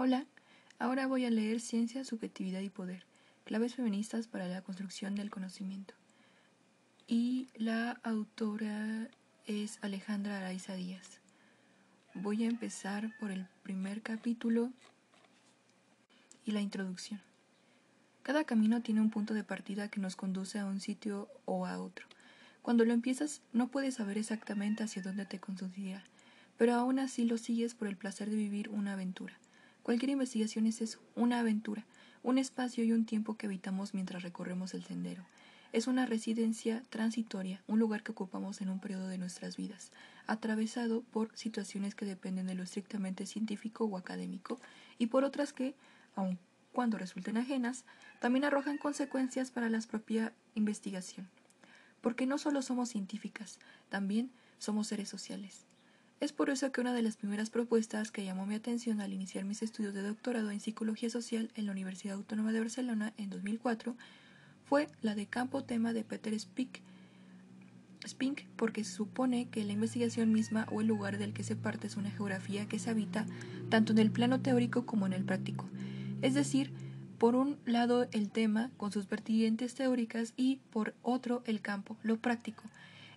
Hola, ahora voy a leer Ciencia, Subjetividad y Poder, claves feministas para la construcción del conocimiento. Y la autora es Alejandra Araiza Díaz. Voy a empezar por el primer capítulo y la introducción. Cada camino tiene un punto de partida que nos conduce a un sitio o a otro. Cuando lo empiezas no puedes saber exactamente hacia dónde te conducirá, pero aún así lo sigues por el placer de vivir una aventura. Cualquier investigación es eso, una aventura, un espacio y un tiempo que habitamos mientras recorremos el sendero. Es una residencia transitoria, un lugar que ocupamos en un periodo de nuestras vidas, atravesado por situaciones que dependen de lo estrictamente científico o académico, y por otras que, aun cuando resulten ajenas, también arrojan consecuencias para la propia investigación. Porque no solo somos científicas, también somos seres sociales. Es por eso que una de las primeras propuestas que llamó mi atención al iniciar mis estudios de doctorado en Psicología Social en la Universidad Autónoma de Barcelona en 2004 fue la de campo tema de Peter Spink, porque se supone que la investigación misma o el lugar del que se parte es una geografía que se habita tanto en el plano teórico como en el práctico. Es decir, por un lado el tema con sus vertientes teóricas y por otro el campo, lo práctico,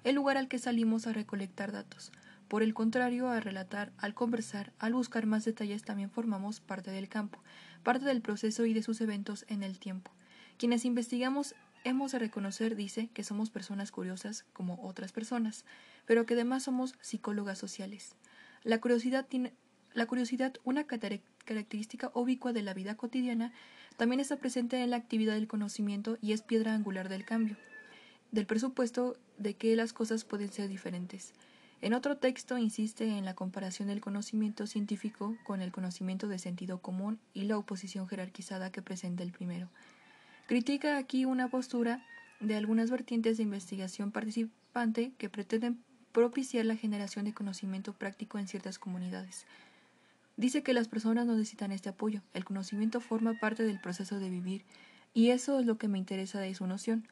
el lugar al que salimos a recolectar datos. Por el contrario, al relatar, al conversar, al buscar más detalles también formamos parte del campo, parte del proceso y de sus eventos en el tiempo. Quienes investigamos hemos de reconocer, dice, que somos personas curiosas como otras personas, pero que además somos psicólogas sociales. La curiosidad tiene la curiosidad, una característica ubicua de la vida cotidiana, también está presente en la actividad del conocimiento y es piedra angular del cambio, del presupuesto de que las cosas pueden ser diferentes. En otro texto insiste en la comparación del conocimiento científico con el conocimiento de sentido común y la oposición jerarquizada que presenta el primero. Critica aquí una postura de algunas vertientes de investigación participante que pretenden propiciar la generación de conocimiento práctico en ciertas comunidades. Dice que las personas no necesitan este apoyo, el conocimiento forma parte del proceso de vivir, y eso es lo que me interesa de su noción,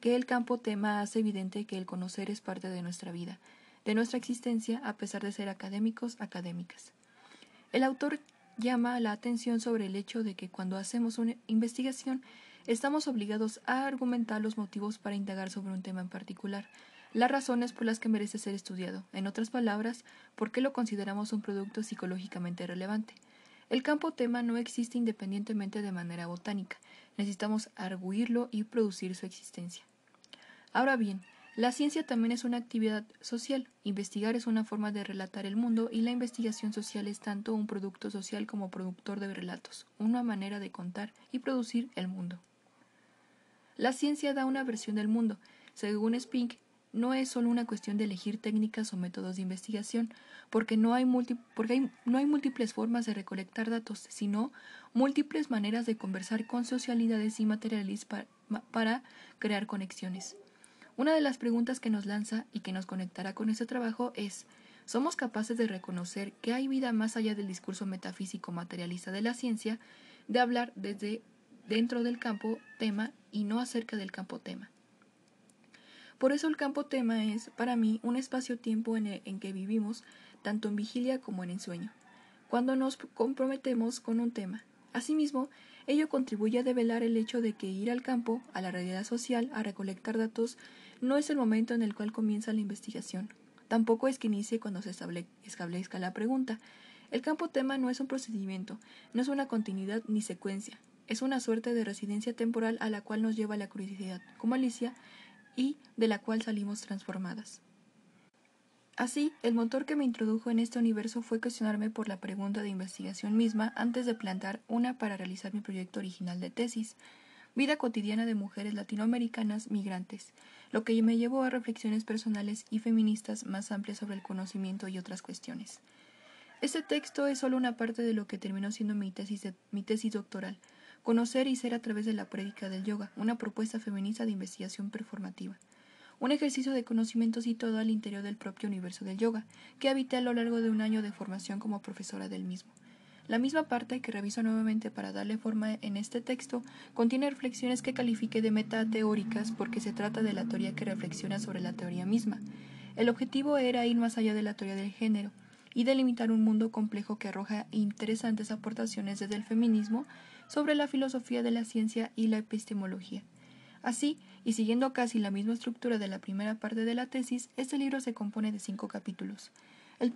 que el campo tema hace evidente que el conocer es parte de nuestra vida, de nuestra existencia a pesar de ser académicos, académicas. El autor llama la atención sobre el hecho de que cuando hacemos una investigación estamos obligados a argumentar los motivos para indagar sobre un tema en particular, las razones por las que merece ser estudiado, en otras palabras, por qué lo consideramos un producto psicológicamente relevante. El campo tema no existe independientemente de manera botánica, necesitamos arguirlo y producir su existencia. Ahora bien, la ciencia también es una actividad social. Investigar es una forma de relatar el mundo y la investigación social es tanto un producto social como productor de relatos, una manera de contar y producir el mundo. La ciencia da una versión del mundo. Según Spink, no es solo una cuestión de elegir técnicas o métodos de investigación, porque no hay, múltiples formas de recolectar datos, sino múltiples maneras de conversar con socialidades y materiales para crear conexiones. Una de las preguntas que nos lanza y que nos conectará con este trabajo es ¿Somos capaces de reconocer que hay vida más allá del discurso metafísico materialista de la ciencia, de hablar desde dentro del campo tema y no acerca del campo tema? Por eso el campo tema es, para mí, un espacio-tiempo en, en que vivimos, tanto en vigilia como en ensueño, cuando nos comprometemos con un tema. Asimismo, ello contribuye a develar el hecho de que ir al campo, a la realidad social, a recolectar datos, no es el momento en el cual comienza la investigación. Tampoco es que inicie cuando se establezca la pregunta. El campo tema no es un procedimiento, no es una continuidad ni secuencia. Es una suerte de residencia temporal a la cual nos lleva la curiosidad, como Alicia, y de la cual salimos transformadas. Así, el motor que me introdujo en este universo fue cuestionarme por la pregunta de investigación misma antes de plantar una para realizar mi proyecto original de tesis, Vida cotidiana de mujeres latinoamericanas migrantes, lo que me llevó a reflexiones personales y feministas más amplias sobre el conocimiento y otras cuestiones. Este texto es solo una parte de lo que terminó siendo mi tesis, doctoral, Conocer y ser a través de la prédica del yoga, una propuesta feminista de investigación performativa. Un ejercicio de conocimiento situado al interior del propio universo del yoga, que habité a lo largo de un año de formación como profesora del mismo. La misma parte que reviso nuevamente para darle forma en este texto contiene reflexiones que califique de metateóricas porque se trata de la teoría que reflexiona sobre la teoría misma. El objetivo era ir más allá de la teoría del género, y delimitar un mundo complejo que arroja interesantes aportaciones desde el feminismo sobre la filosofía de la ciencia y la epistemología. Así, y siguiendo casi la misma estructura de la primera parte de la tesis, este libro se compone de cinco capítulos. El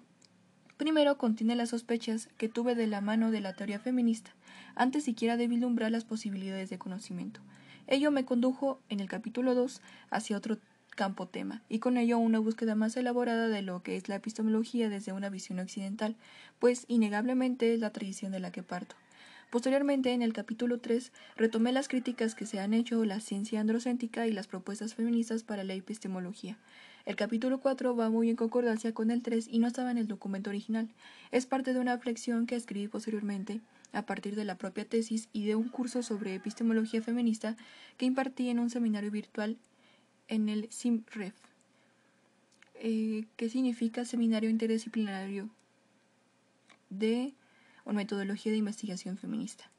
primero contiene las sospechas que tuve de la mano de la teoría feminista, antes siquiera de vislumbrar las posibilidades de conocimiento. Ello me condujo, en el capítulo 2, hacia otro campo tema, y con ello una búsqueda más elaborada de lo que es la epistemología desde una visión occidental, pues innegablemente es la tradición de la que parto. Posteriormente, en el capítulo 3, retomé las críticas que se han hecho la ciencia androcéntrica y las propuestas feministas para la epistemología. El capítulo 4 va muy en concordancia con el 3 y no estaba en el documento original. Es parte de una reflexión que escribí posteriormente a partir de la propia tesis y de un curso sobre epistemología feminista que impartí en un seminario virtual en el SIMREF, eh, que significa Seminario Interdisciplinario de Metodología de Investigación Feminista.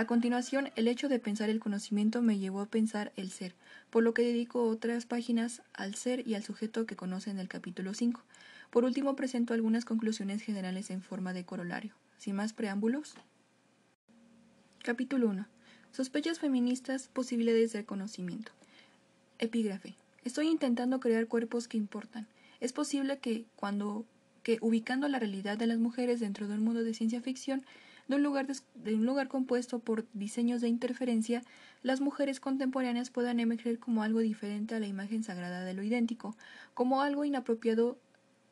A continuación, el hecho de pensar el conocimiento me llevó a pensar el ser, por lo que dedico otras páginas al ser y al sujeto que conoce en el capítulo 5. Por último, presento algunas conclusiones generales en forma de corolario. Sin más preámbulos. Capítulo 1. Sospechas feministas, posibilidades de conocimiento. Epígrafe. Estoy intentando crear cuerpos que importan. Es posible que, cuando que ubicando la realidad de las mujeres dentro de un mundo de ciencia ficción, de un, lugar de un lugar compuesto por diseños de interferencia, las mujeres contemporáneas puedan emerger como algo diferente a la imagen sagrada de lo idéntico, como algo inapropiado,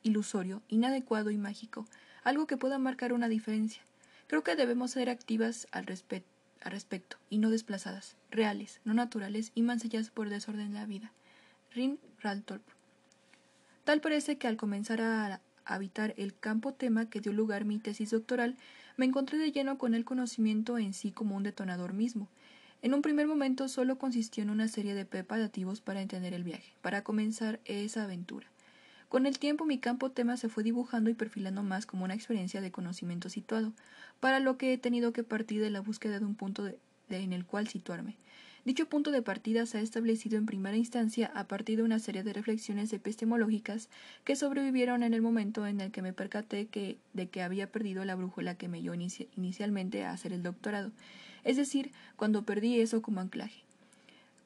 ilusorio, inadecuado y mágico, algo que pueda marcar una diferencia. Creo que debemos ser activas al respecto y no desplazadas, reales, no naturales y manselladas por desorden de la vida. Rin Raltorp. Tal parece que al comenzar a habitar el campo tema que dio lugar mi tesis doctoral, me encontré de lleno con el conocimiento en sí como un detonador mismo. En un primer momento solo consistió en una serie de preparativos para entender el viaje, para comenzar esa aventura. Con el tiempo mi campo tema se fue dibujando y perfilando más como una experiencia de conocimiento situado, para lo que he tenido que partir de la búsqueda de un punto en el cual situarme. Dicho punto de partida se ha establecido en primera instancia a partir de una serie de reflexiones epistemológicas que sobrevivieron en el momento en el que me percaté que, de que había perdido la brújula que me dio inicialmente a hacer el doctorado, es decir, cuando perdí eso como anclaje.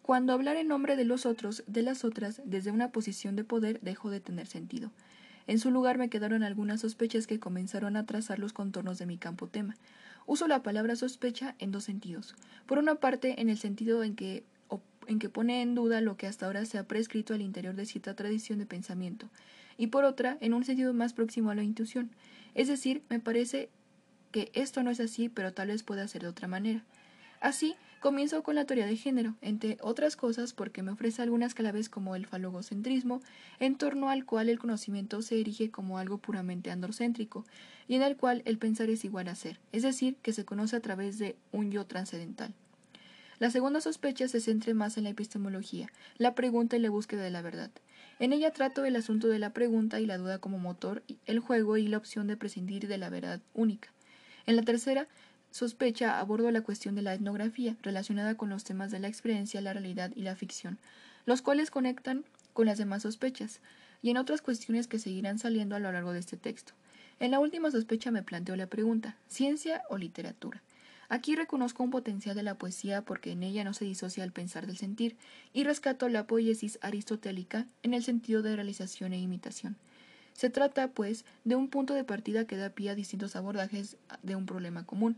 Cuando hablar en nombre de los otros, de las otras, desde una posición de poder, dejó de tener sentido. En su lugar me quedaron algunas sospechas que comenzaron a trazar los contornos de mi campo tema. Uso la palabra sospecha en dos sentidos. Por una parte, en el sentido en que, en que pone en duda lo que hasta ahora se ha prescrito al interior de cierta tradición de pensamiento, y por otra, en un sentido más próximo a la intuición. Es decir, me parece que esto no es así, pero tal vez pueda ser de otra manera. Así, Comienzo con la teoría de género, entre otras cosas porque me ofrece algunas claves como el falogocentrismo, en torno al cual el conocimiento se erige como algo puramente androcéntrico, y en el cual el pensar es igual a ser, es decir, que se conoce a través de un yo trascendental. La segunda sospecha se centra más en la epistemología, la pregunta y la búsqueda de la verdad. En ella trato el asunto de la pregunta y la duda como motor, el juego y la opción de prescindir de la verdad única. En la tercera, sospecha abordo la cuestión de la etnografía relacionada con los temas de la experiencia, la realidad y la ficción, los cuales conectan con las demás sospechas, y en otras cuestiones que seguirán saliendo a lo largo de este texto. En la última sospecha me planteo la pregunta, ¿ciencia o literatura? Aquí reconozco un potencial de la poesía porque en ella no se disocia el pensar del sentir, y rescato la poiesis aristotélica en el sentido de realización e imitación. Se trata, pues, de un punto de partida que da pie a distintos abordajes de un problema común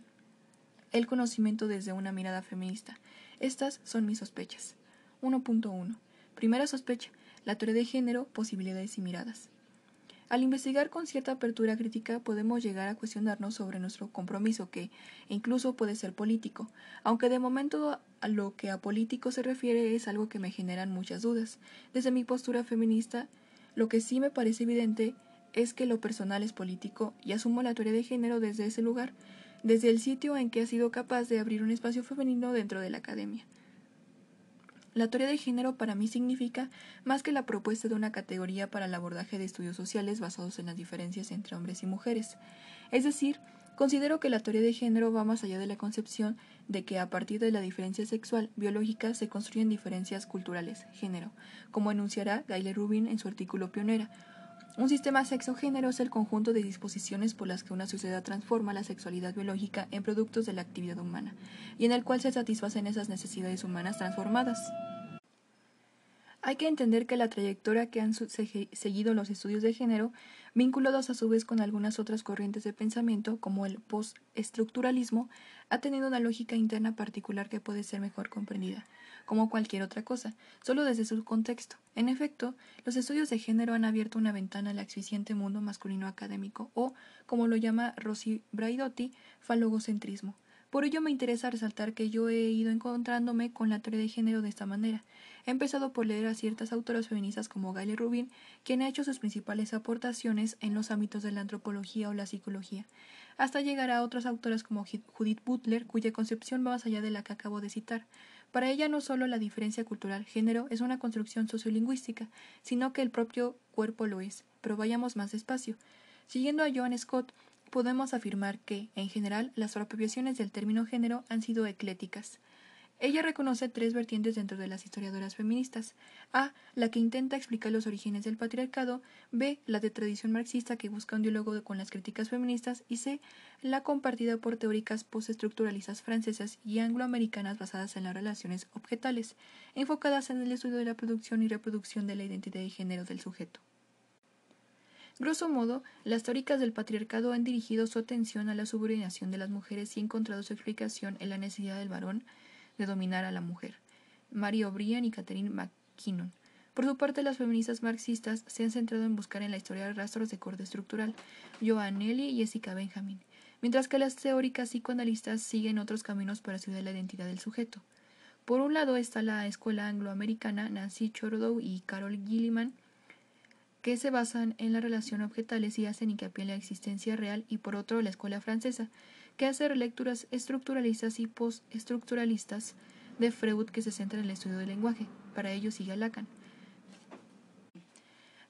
el conocimiento desde una mirada feminista. Estas son mis sospechas. 1.1. Primera sospecha. La teoría de género, posibilidades y miradas. Al investigar con cierta apertura crítica podemos llegar a cuestionarnos sobre nuestro compromiso que incluso puede ser político, aunque de momento lo que a político se refiere es algo que me generan muchas dudas. Desde mi postura feminista, lo que sí me parece evidente es que lo personal es político y asumo la teoría de género desde ese lugar, desde el sitio en que ha sido capaz de abrir un espacio femenino dentro de la academia. La teoría de género para mí significa más que la propuesta de una categoría para el abordaje de estudios sociales basados en las diferencias entre hombres y mujeres. Es decir, considero que la teoría de género va más allá de la concepción de que a partir de la diferencia sexual biológica se construyen diferencias culturales, género, como enunciará Gayle Rubin en su artículo Pionera, Un sistema sexo-género es el conjunto de disposiciones por las que una sociedad transforma la sexualidad biológica en productos de la actividad humana, y en el cual se satisfacen esas necesidades humanas transformadas. Hay que entender que la trayectoria que han seguido los estudios de género, vinculados a su vez con algunas otras corrientes de pensamiento, como el postestructuralismo, ha tenido una lógica interna particular que puede ser mejor comprendida, como cualquier otra cosa, solo desde su contexto. En efecto, los estudios de género han abierto una ventana al exficiente mundo masculino académico, o, como lo llama Rossi Braidotti, falogocentrismo. Por ello me interesa resaltar que yo he ido encontrándome con la teoría de género de esta manera. He empezado por leer a ciertas autoras feministas como Gayle Rubin, quien ha hecho sus principales aportaciones en los ámbitos de la antropología o la psicología, hasta llegar a otras autoras como Judith Butler, cuya concepción va más allá de la que acabo de citar. Para ella no solo la diferencia cultural género es una construcción sociolingüística, sino que el propio cuerpo lo es. Pero vayamos más despacio. Siguiendo a Joan Scott, podemos afirmar que, en general, las apropiaciones del término género han sido ecléticas. Ella reconoce tres vertientes dentro de las historiadoras feministas. A. La que intenta explicar los orígenes del patriarcado. B. La de tradición marxista que busca un diálogo con las críticas feministas. Y C. La compartida por teóricas postestructuralistas francesas y angloamericanas basadas en las relaciones objetales, enfocadas en el estudio de la producción y reproducción de la identidad de género del sujeto. Grosso modo, las teóricas del patriarcado han dirigido su atención a la subordinación de las mujeres y encontrado su explicación en la necesidad del varón de dominar a la mujer. Mary O'Brien y Catherine McKinnon. Por su parte, las feministas marxistas se han centrado en buscar en la historia rastros de corte estructural, Joannelli y Jessica Benjamin, mientras que las teóricas psicoanalistas siguen otros caminos para estudiar la identidad del sujeto. Por un lado está la escuela angloamericana Nancy Chorodow y Carol Gilliman, que se basan en la relación objetales y hacen hincapié en la existencia real, y por otro la escuela francesa, que hace relecturas estructuralistas y postestructuralistas de Freud que se centra en el estudio del lenguaje. Para ello sigue Lacan.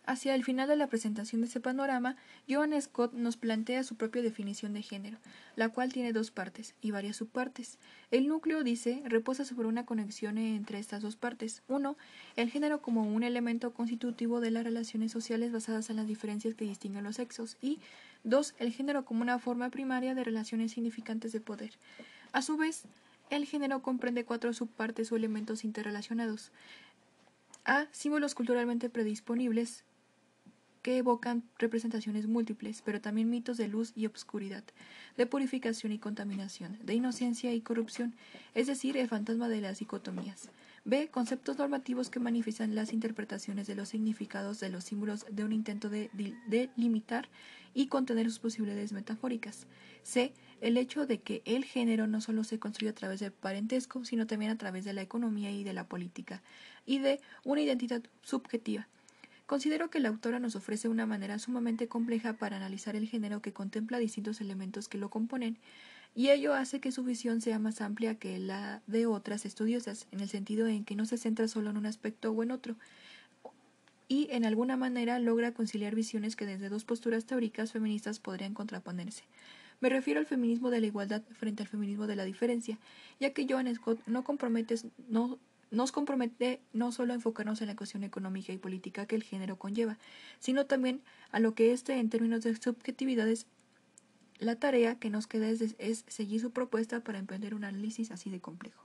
Hacia el final de la presentación de ese panorama, Joan Scott nos plantea su propia definición de género, la cual tiene dos partes y varias subpartes. El núcleo, dice, reposa sobre una conexión entre estas dos partes. Uno, el género como un elemento constitutivo de las relaciones sociales basadas en las diferencias que distinguen los sexos. Y dos, el género como una forma primaria de relaciones significantes de poder. A su vez, el género comprende cuatro subpartes o elementos interrelacionados. A. Símbolos culturalmente predisponibles, que evocan representaciones múltiples, pero también mitos de luz y obscuridad, de purificación y contaminación, de inocencia y corrupción, es decir, el fantasma de las dicotomías. B. Conceptos normativos que manifiestan las interpretaciones de los significados de los símbolos de un intento de, delimitar y contener sus posibilidades metafóricas. C. El hecho de que el género no solo se construye a través del parentesco, sino también a través de la economía y de la política. Y D. Una identidad subjetiva Considero que la autora nos ofrece una manera sumamente compleja para analizar el género que contempla distintos elementos que lo componen, y ello hace que su visión sea más amplia que la de otras estudiosas, en el sentido en que no se centra solo en un aspecto o en otro, y en alguna manera logra conciliar visiones que desde dos posturas teóricas feministas podrían contraponerse. Me refiero al feminismo de la igualdad frente al feminismo de la diferencia, ya que Joan Scott no compromete, nos compromete no solo a enfocarnos en la cuestión económica y política que el género conlleva, sino también a lo que éste en términos de subjetividades la tarea que nos queda es, es, seguir su propuesta para emprender un análisis así de complejo.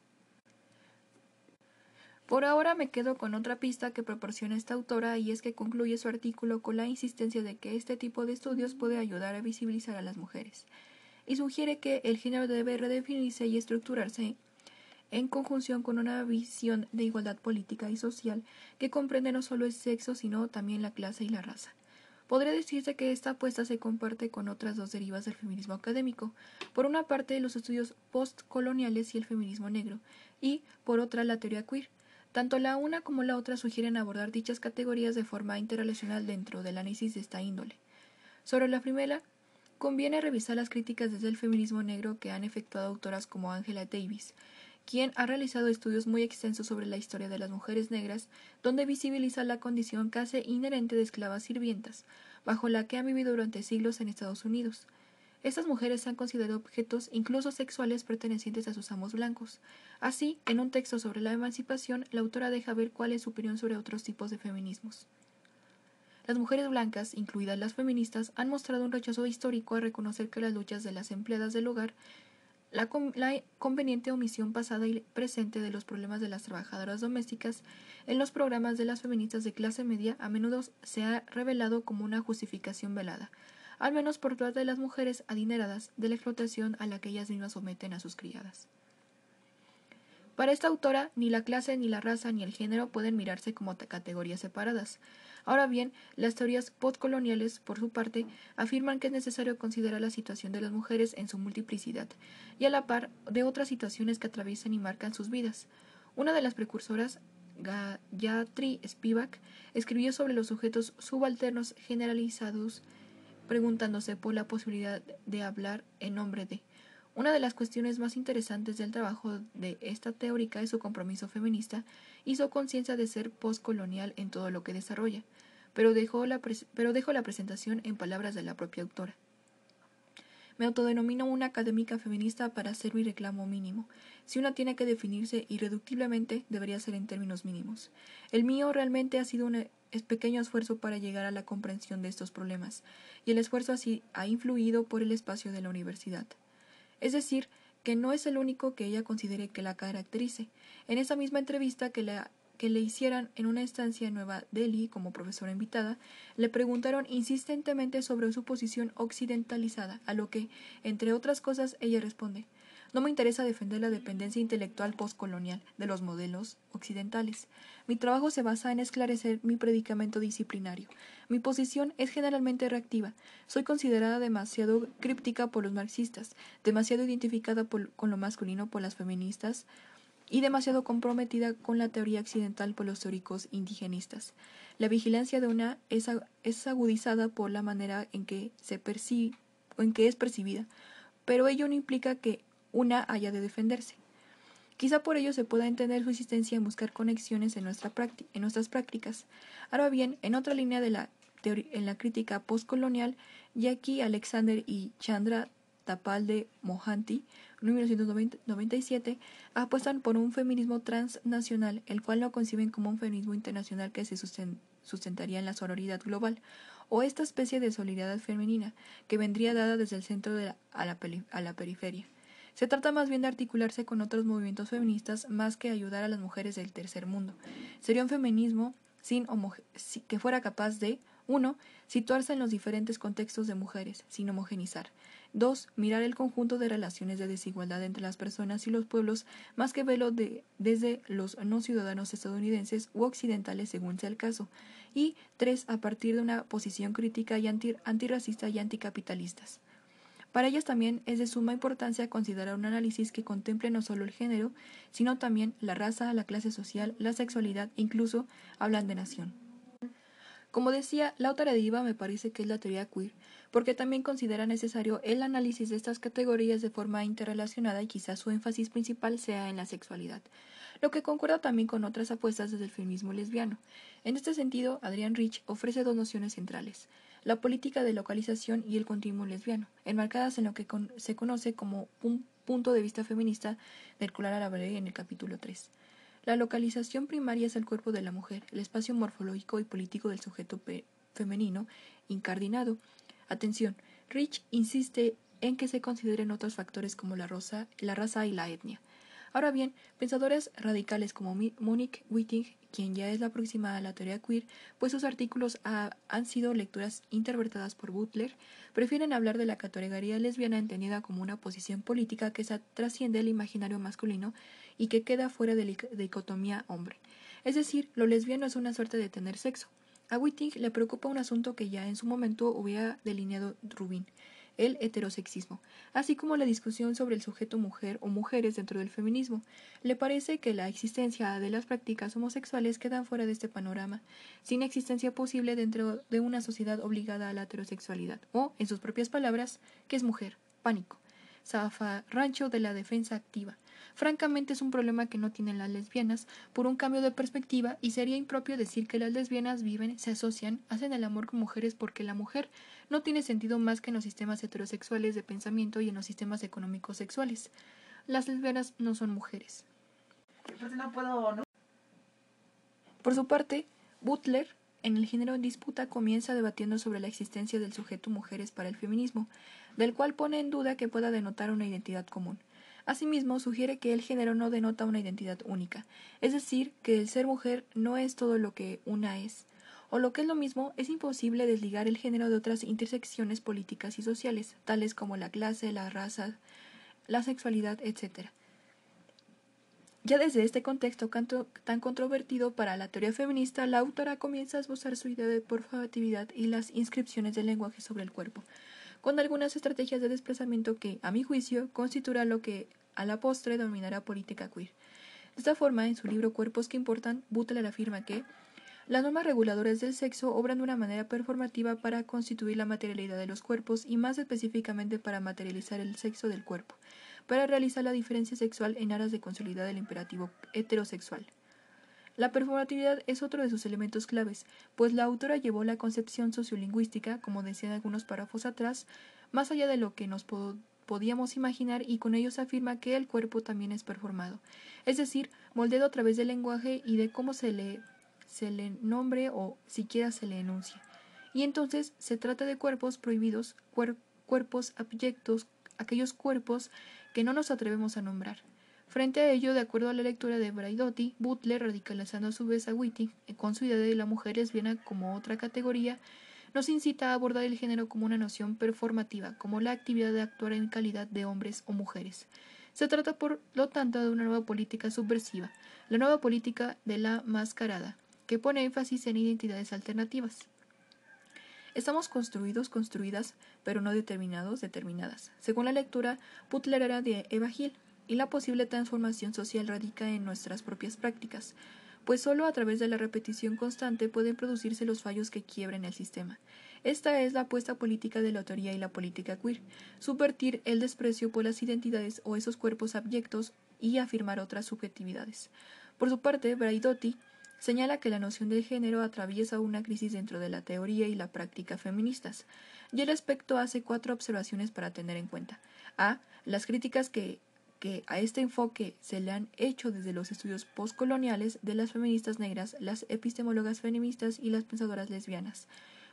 Por ahora me quedo con otra pista que proporciona esta autora y es que concluye su artículo con la insistencia de que este tipo de estudios puede ayudar a visibilizar a las mujeres y sugiere que el género debe redefinirse y estructurarse en conjunción con una visión de igualdad política y social que comprende no solo el sexo, sino también la clase y la raza. Podría decirse que esta apuesta se comparte con otras dos derivas del feminismo académico, por una parte los estudios postcoloniales y el feminismo negro, y por otra la teoría queer. Tanto la una como la otra sugieren abordar dichas categorías de forma interrelacional dentro del análisis de esta índole. Sobre la primera, conviene revisar las críticas desde el feminismo negro que han efectuado autoras como Angela Davis, quien ha realizado estudios muy extensos sobre la historia de las mujeres negras, donde visibiliza la condición casi inherente de esclavas sirvientas, bajo la que han vivido durante siglos en Estados Unidos. Estas mujeres se han considerado objetos incluso sexuales pertenecientes a sus amos blancos. Así, en un texto sobre la emancipación, la autora deja ver cuál es su opinión sobre otros tipos de feminismos. las mujeres blancas, incluidas las feministas, han mostrado un rechazo histórico a reconocer que las luchas de las empleadas del hogar la, conveniente omisión pasada y presente de los problemas de las trabajadoras domésticas en los programas de las feministas de clase media a menudo se ha revelado como una justificación velada, al menos por parte de las mujeres adineradas, de la explotación a la que ellas mismas someten a sus criadas. Para esta autora, ni la clase, ni la raza, ni el género pueden mirarse como categorías separadas. Ahora bien, las teorías postcoloniales, por su parte, afirman que es necesario considerar la situación de las mujeres en su multiplicidad y a la par de otras situaciones que atraviesan y marcan sus vidas. Una de las precursoras, Gayatri Spivak, escribió sobre los sujetos subalternos generalizados, preguntándose por la posibilidad de hablar en nombre de. Una de las cuestiones más interesantes del trabajo de esta teórica es su compromiso feminista y su conciencia de ser postcolonial en todo lo que desarrolla, pero dejo, la pero dejo la presentación en palabras de la propia autora. Me autodenomino una académica feminista para hacer mi reclamo mínimo. Si una tiene que definirse irreductiblemente, debería ser en términos mínimos. El mío realmente ha sido un pequeño esfuerzo para llegar a la comprensión de estos problemas, y el esfuerzo así ha influido por el espacio de la universidad. Es decir, que no es el único que ella considere que la caracterice. En esa misma entrevista que, que le hicieran en una estancia en Nueva Delhi como profesora invitada, le preguntaron insistentemente sobre su posición occidentalizada, a lo que, entre otras cosas, ella responde no me interesa defender la dependencia intelectual postcolonial de los modelos occidentales. Mi trabajo se basa en esclarecer mi predicamento disciplinario. Mi posición es generalmente reactiva. Soy considerada demasiado críptica por los marxistas, demasiado identificada con lo masculino por las feministas y demasiado comprometida con la teoría occidental por los teóricos indigenistas. La vigilancia de una es, agudizada por la manera en que, se percibe, en que es percibida, pero ello no implica que una haya de defenderse. Quizá por ello se pueda entender su insistencia en buscar conexiones en, nuestra en nuestras prácticas. Ahora bien, en otra línea de la en la crítica postcolonial, Jackie Alexander y Chandra Tapalde Mohanty, 1997, apuestan por un feminismo transnacional, el cual no conciben como un feminismo internacional que se sustentaría en la sororidad global, o esta especie de solidaridad femenina, que vendría dada desde el centro a la periferia. Se trata más bien de articularse con otros movimientos feministas más que ayudar a las mujeres del tercer mundo. Sería un feminismo sin que fuera capaz de 1. Situarse en los diferentes contextos de mujeres, sin homogenizar. 2. Mirar el conjunto de relaciones de desigualdad entre las personas y los pueblos, más que verlo de, desde los no ciudadanos estadounidenses u occidentales, según sea el caso. Y 3. A partir de una posición crítica y antirracista y anticapitalistas. Para ellas también es de suma importancia considerar un análisis que contemple no solo el género, sino también la raza, la clase social, la sexualidad, incluso hablan de nación. Como decía, la otra diva me parece que es la teoría queer, porque también considera necesario el análisis de estas categorías de forma interrelacionada y quizás su énfasis principal sea en la sexualidad, lo que concuerda también con otras apuestas desde el feminismo lesbiano. En este sentido, Adrian Rich ofrece dos nociones centrales la política de localización y el continuo lesbiano, enmarcadas en lo que se conoce como un punto de vista feminista del cual hablaré en el capítulo 3. La localización primaria es el cuerpo de la mujer, el espacio morfológico y político del sujeto femenino incardinado. Atención, Rich insiste en que se consideren otros factores como la, raza y la etnia. Ahora bien, pensadores radicales como Monique Witting, quien ya es la próxima a la teoría queer, pues sus artículos han sido lecturas interpretadas por Butler, prefieren hablar de la categoría lesbiana entendida como una posición política que trasciende el imaginario masculino y que queda fuera de la dicotomía hombre. Es decir, lo lesbiano es una suerte de tener sexo. A Witting le preocupa un asunto que ya en su momento hubiera delineado Rubin, el heterosexismo, así como la discusión sobre el sujeto mujer o mujeres dentro del feminismo. Le parece que la existencia de las prácticas homosexuales quedan fuera de este panorama, sin existencia posible dentro de una sociedad obligada a la heterosexualidad, o, en sus propias palabras, que es mujer, pánico. Zafa Rancho de la defensa activa. Francamente es un problema que no tienen las lesbianas por un cambio de perspectiva y sería impropio decir que las lesbianas viven, se asocian, hacen el amor con mujeres porque la mujer no tiene sentido más que en los sistemas heterosexuales de pensamiento y en los sistemas económicos sexuales. Las lesbianas no son mujeres. Por su parte, Butler en el género en disputa comienza debatiendo sobre la existencia del sujeto mujeres para el feminismo, del cual pone en duda que pueda denotar una identidad común. Asimismo, sugiere que el género no denota una identidad única, es decir, que el ser mujer no es todo lo que una es, o lo que es lo mismo, es imposible desligar el género de otras intersecciones políticas y sociales, tales como la clase, la raza, la sexualidad, etc. Ya desde este contexto tan controvertido para la teoría feminista, la autora comienza a esbozar su idea de performatividad y las inscripciones del lenguaje sobre el cuerpo, con algunas estrategias de desplazamiento que, a mi juicio, constituirá lo que a la postre dominará política queer. De esta forma, en su libro Cuerpos que importan, Butler afirma que las normas reguladoras del sexo obran de una manera performativa para constituir la materialidad de los cuerpos y más específicamente para materializar el sexo del cuerpo, para realizar la diferencia sexual en aras de consolidar el imperativo heterosexual. La performatividad es otro de sus elementos claves, pues la autora llevó la concepción sociolingüística, como decían algunos párrafos atrás, más allá de lo que nos podíamos imaginar y con ello afirma que el cuerpo también es performado, es decir, moldeado a través del lenguaje y de cómo se le, se le nombre o siquiera se le enuncia. Y entonces se trata de cuerpos prohibidos, cuerpos abyectos, aquellos cuerpos que no nos atrevemos a nombrar. Frente a ello, de acuerdo a la lectura de Braidotti, Butler, radicalizando a su vez a Whitting con su idea de la mujer lesbiana como otra categoría, nos incita a abordar el género como una noción performativa, como la actividad de actuar en calidad de hombres o mujeres. Se trata, por lo tanto, de una nueva política subversiva, la nueva política de la mascarada, que pone énfasis en identidades alternativas. Estamos construidos, construidas, pero no determinados, determinadas. Según la lectura putlera de Eva Gil, y la posible transformación social radica en nuestras propias prácticas, pues solo a través de la repetición constante pueden producirse los fallos que quiebren el sistema. Esta es la apuesta política de la autoría y la política queer, subvertir el desprecio por las identidades o esos cuerpos abyectos y afirmar otras subjetividades. Por su parte, Braidotti señala que la noción de género atraviesa una crisis dentro de la teoría y la práctica feministas, y al respecto hace cuatro observaciones para tener en cuenta. A. Las críticas que que a este enfoque se le han hecho desde los estudios postcoloniales de las feministas negras, las epistemólogas feministas y las pensadoras lesbianas.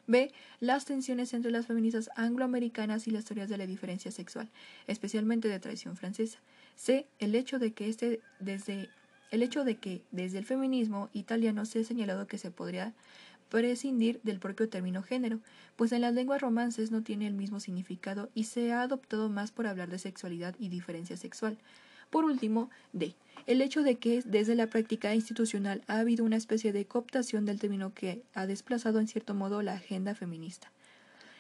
B. Las tensiones entre las feministas angloamericanas y las teorías de la diferencia sexual, especialmente de tradición francesa. C. El hecho de que este desde el hecho de que desde el feminismo italiano se ha señalado que se podría prescindir del propio término género, pues en las lenguas romances no tiene el mismo significado y se ha adoptado más por hablar de sexualidad y diferencia sexual. Por último, D. El hecho de que desde la práctica institucional ha habido una especie de cooptación del término que ha desplazado en cierto modo la agenda feminista.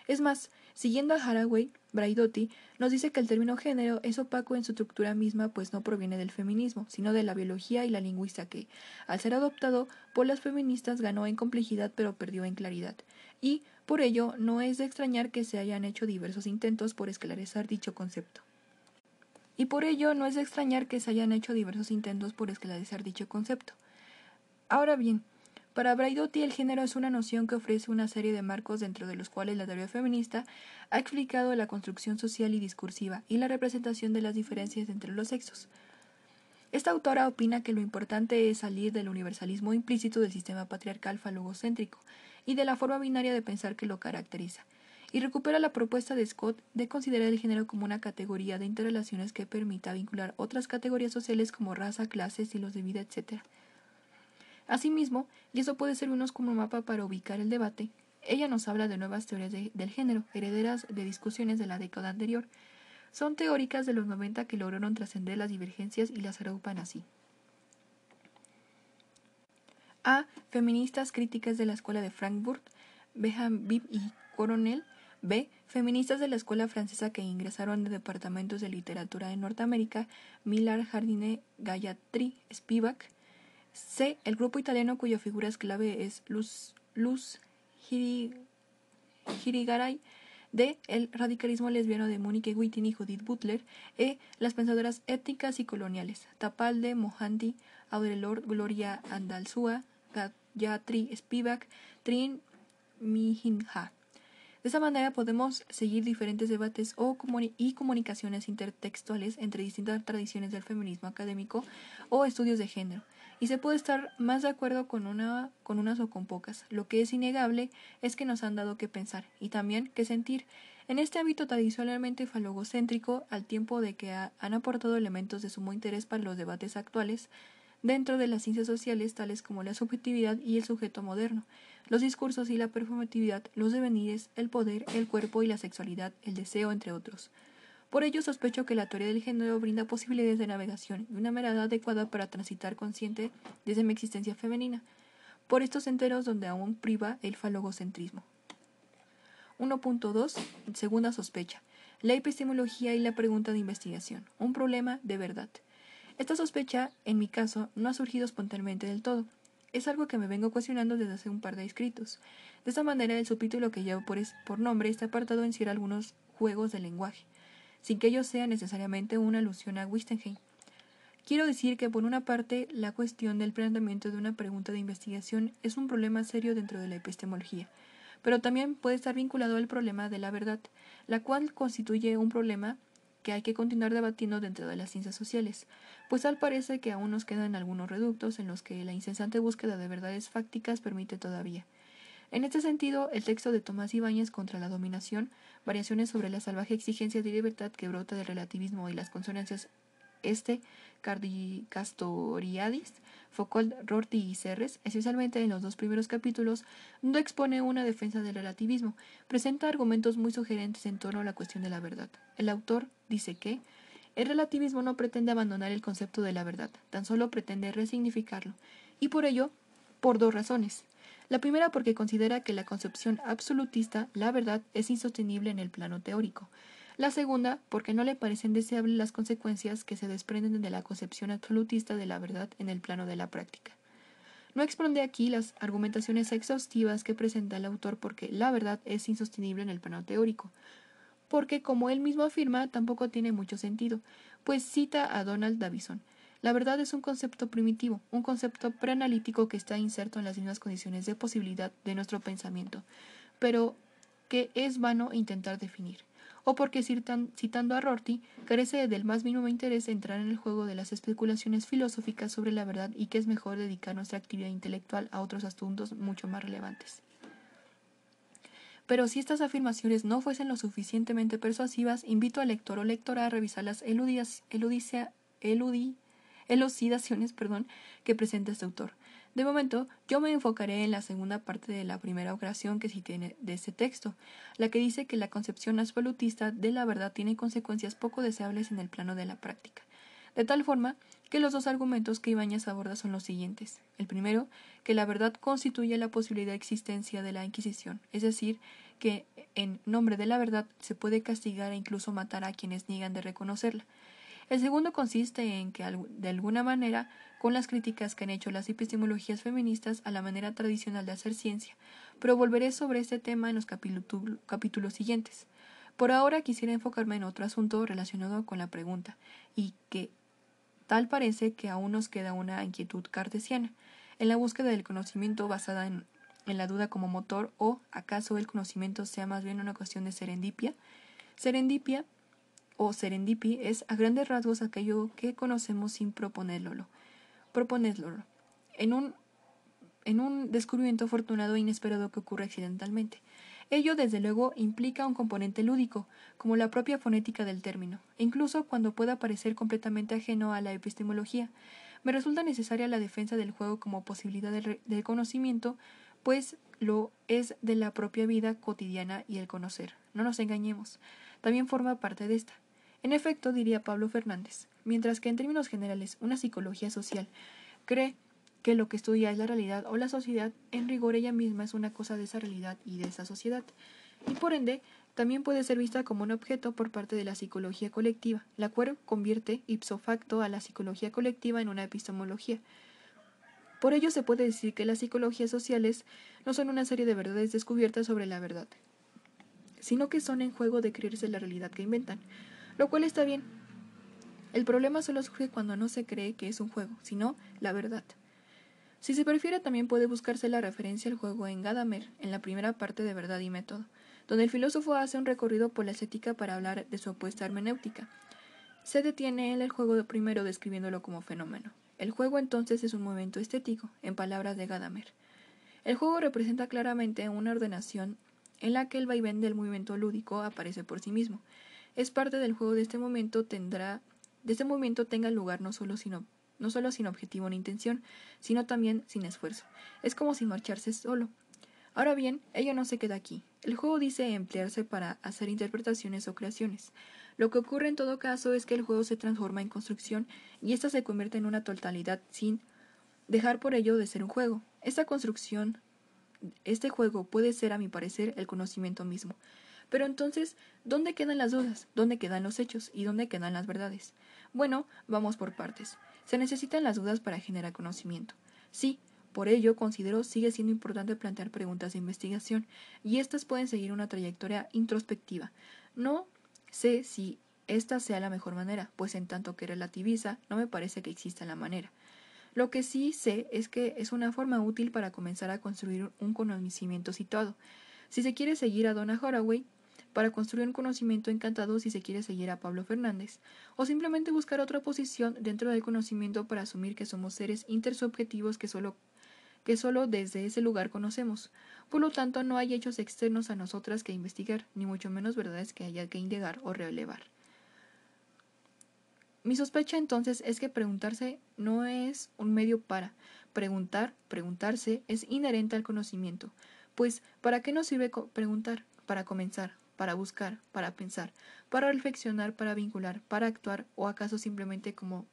Es más, siguiendo a Haraway, Braidotti nos dice que el término género es opaco en su estructura misma, pues no proviene del feminismo, sino de la biología y la lingüística que, al ser adoptado por las feministas, ganó en complejidad pero perdió en claridad. Y, por ello, no es de extrañar que se hayan hecho diversos intentos por esclarecer dicho concepto. Y por ello no es de extrañar que se hayan hecho diversos intentos por esclarecer dicho concepto. Ahora bien, para Braidotti, el género es una noción que ofrece una serie de marcos dentro de los cuales la teoría feminista ha explicado la construcción social y discursiva y la representación de las diferencias entre los sexos. Esta autora opina que lo importante es salir del universalismo implícito del sistema patriarcal falogocéntrico y de la forma binaria de pensar que lo caracteriza, y recupera la propuesta de Scott de considerar el género como una categoría de interrelaciones que permita vincular otras categorías sociales como raza, clase, estilos de vida, etc. Asimismo, y eso puede servirnos como mapa para ubicar el debate, ella nos habla de nuevas teorías del género, herederas de discusiones de la década anterior. Son teóricas de los 90 que lograron trascender las divergencias y las agrupan así. A. Feministas críticas de la Escuela de Frankfurt, Beham Bib y Coronel. B. Feministas de la Escuela Francesa que ingresaron de departamentos de literatura en Norteamérica, Millar, Jardine, Gayatri, Spivak. C. El grupo italiano cuya figura es clave es Luz, Luz. D. El radicalismo lesbiano de Monique Wittin y Judith Butler. E. Las pensadoras étnicas y coloniales. Tapalde, Mohanty, Audre Gloria Andalzúa, Gayatri Spivak, Trin Mihinja. De esa manera podemos seguir diferentes debates o y comunicaciones intertextuales entre distintas tradiciones del feminismo académico o estudios de género, y se puede estar más de acuerdo con, una, con unas o con pocas. Lo que es innegable es que nos han dado que pensar y también que sentir en este ámbito tradicionalmente falogocéntrico, al tiempo de que han aportado elementos de sumo interés para los debates actuales, dentro de las ciencias sociales tales como la subjetividad y el sujeto moderno, los discursos y la performatividad, los devenires, el poder, el cuerpo y la sexualidad, el deseo, entre otros. Por ello sospecho que la teoría del género brinda posibilidades de navegación y una mirada adecuada para transitar consciente desde mi existencia femenina, por estos enteros donde aún priva el falogocentrismo. 1.2. Segunda sospecha. La epistemología y la pregunta de investigación. Un problema de verdad. Esta sospecha, en mi caso, no ha surgido espontáneamente del todo. Es algo que me vengo cuestionando desde hace un par de escritos. De esta manera, el subtítulo que llevo por, nombre está apartado en sí algunos juegos de lenguaje, sin que ello sea necesariamente una alusión a Wittgenstein. Quiero decir que, por una parte, la cuestión del planteamiento de una pregunta de investigación es un problema serio dentro de la epistemología, pero también puede estar vinculado al problema de la verdad, la cual constituye un problema que hay que continuar debatiendo dentro de las ciencias sociales, pues al parece que aún nos quedan algunos reductos en los que la incesante búsqueda de verdades fácticas permite todavía. En este sentido, el texto de Tomás Ibáñez contra la dominación, variaciones sobre la salvaje exigencia de libertad que brota del relativismo y las consonancias este, Castoriadis, Foucault, Rorty y Serres, especialmente en los dos primeros capítulos, no expone una defensa del relativismo, presenta argumentos muy sugerentes en torno a la cuestión de la verdad. El autor dice que el relativismo no pretende abandonar el concepto de la verdad, tan solo pretende resignificarlo, y por ello, por dos razones. La primera porque considera que la concepción absolutista, la verdad, es insostenible en el plano teórico. La segunda, porque no le parecen deseables las consecuencias que se desprenden de la concepción absolutista de la verdad en el plano de la práctica. No expone aquí las argumentaciones exhaustivas que presenta el autor porque la verdad es insostenible en el plano teórico, porque, como él mismo afirma, tampoco tiene mucho sentido, pues cita a Donald Davison. La verdad es un concepto primitivo, un concepto preanalítico que está inserto en las mismas condiciones de posibilidad de nuestro pensamiento, pero que es vano intentar definir o porque citando a Rorty, carece del más mínimo interés en entrar en el juego de las especulaciones filosóficas sobre la verdad y que es mejor dedicar nuestra actividad intelectual a otros asuntos mucho más relevantes. Pero si estas afirmaciones no fuesen lo suficientemente persuasivas, invito al lector o lectora a revisar las elucidaciones perdón, que presenta este autor. De momento, yo me enfocaré en la segunda parte de la primera oración que tiene de ese texto, la que dice que la concepción absolutista de la verdad tiene consecuencias poco deseables en el plano de la práctica. De tal forma que los dos argumentos que Ibáñez aborda son los siguientes. El primero, que la verdad constituye la posibilidad de existencia de la Inquisición, es decir, que en nombre de la verdad se puede castigar e incluso matar a quienes niegan de reconocerla. El segundo consiste en que, de alguna manera, con las críticas que han hecho las epistemologías feministas a la manera tradicional de hacer ciencia, pero volveré sobre este tema en los capítulos siguientes. Por ahora quisiera enfocarme en otro asunto relacionado con la pregunta, y que tal parece que aún nos queda una inquietud cartesiana, en la búsqueda del conocimiento basada en, en la duda como motor, o acaso el conocimiento sea más bien una cuestión de serendipia. Serendipia o serendipi es a grandes rasgos aquello que conocemos sin proponerlo. Proponerlo. En un, en un descubrimiento afortunado e inesperado que ocurre accidentalmente. Ello, desde luego, implica un componente lúdico, como la propia fonética del término, e incluso cuando pueda parecer completamente ajeno a la epistemología. Me resulta necesaria la defensa del juego como posibilidad de conocimiento, pues lo es de la propia vida cotidiana y el conocer. No nos engañemos. También forma parte de esta. En efecto, diría Pablo Fernández, mientras que en términos generales una psicología social cree que lo que estudia es la realidad o la sociedad, en rigor ella misma es una cosa de esa realidad y de esa sociedad, y por ende también puede ser vista como un objeto por parte de la psicología colectiva, la cual convierte ipso facto a la psicología colectiva en una epistemología. Por ello se puede decir que las psicologías sociales no son una serie de verdades descubiertas sobre la verdad, sino que son en juego de creerse la realidad que inventan, lo cual está bien. El problema solo surge cuando no se cree que es un juego, sino la verdad. Si se prefiere, también puede buscarse la referencia al juego en Gadamer, en la primera parte de Verdad y Método. donde el filósofo hace un recorrido por la estética para hablar de su opuesta hermenéutica. Se detiene en el juego primero describiéndolo como fenómeno. El juego entonces es un movimiento estético, en palabras de Gadamer. El juego representa claramente una ordenación en la que el vaivén del movimiento lúdico aparece por sí mismo. Es parte del juego de este momento tendrá de este movimiento tenga lugar no solo sino no solo sin objetivo ni intención, sino también sin esfuerzo. Es como si marcharse solo. Ahora bien, ello no se queda aquí. El juego dice emplearse para hacer interpretaciones o creaciones. Lo que ocurre en todo caso es que el juego se transforma en construcción y ésta se convierte en una totalidad sin dejar por ello de ser un juego. Esta construcción, este juego puede ser, a mi parecer, el conocimiento mismo. Pero entonces, ¿dónde quedan las dudas? ¿Dónde quedan los hechos? ¿Y dónde quedan las verdades? Bueno, vamos por partes. Se necesitan las dudas para generar conocimiento. Sí, por ello considero sigue siendo importante plantear preguntas de investigación, y éstas pueden seguir una trayectoria introspectiva. No sé si esta sea la mejor manera, pues en tanto que relativiza, no me parece que exista la manera. Lo que sí sé es que es una forma útil para comenzar a construir un conocimiento situado. Si se quiere seguir a Donna Haraway, para construir un conocimiento encantado si se quiere seguir a Pablo Fernández, o simplemente buscar otra posición dentro del conocimiento para asumir que somos seres intersubjetivos que solo, que solo desde ese lugar conocemos. Por lo tanto, no hay hechos externos a nosotras que investigar, ni mucho menos verdades que haya que indagar o relevar. Mi sospecha entonces es que preguntarse no es un medio para. Preguntar, preguntarse, es inherente al conocimiento. Pues, ¿para qué nos sirve preguntar? Para comenzar, para buscar, para pensar, para reflexionar, para vincular, para actuar o acaso simplemente como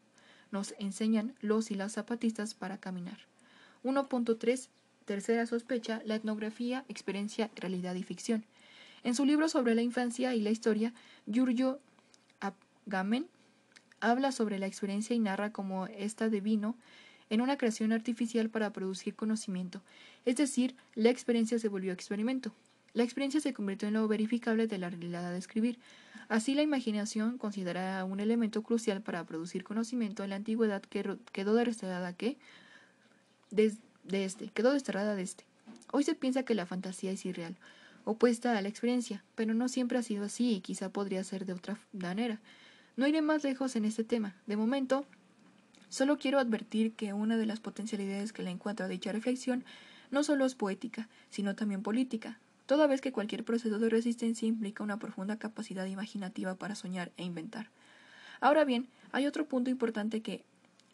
nos enseñan los y las zapatistas para caminar. 1.3. Tercera sospecha, la etnografía, experiencia, realidad y ficción. En su libro sobre la infancia y la historia, Giorgio Agamben habla sobre la experiencia y narra cómo esta devino en una creación artificial para producir conocimiento, es decir, la experiencia se volvió experimento. La experiencia se convirtió en lo verificable de la realidad a describir. Así la imaginación, considerada un elemento crucial para producir conocimiento en la antigüedad, quedó desterrada de, de este, de este. Hoy se piensa que la fantasía es irreal, opuesta a la experiencia, pero no siempre ha sido así y quizá podría ser de otra manera. No iré más lejos en este tema. De momento, solo quiero advertir que una de las potencialidades que le encuentro a dicha reflexión no solo es poética, sino también política, toda vez que cualquier proceso de resistencia implica una profunda capacidad imaginativa para soñar e inventar. Ahora bien, hay otro punto importante que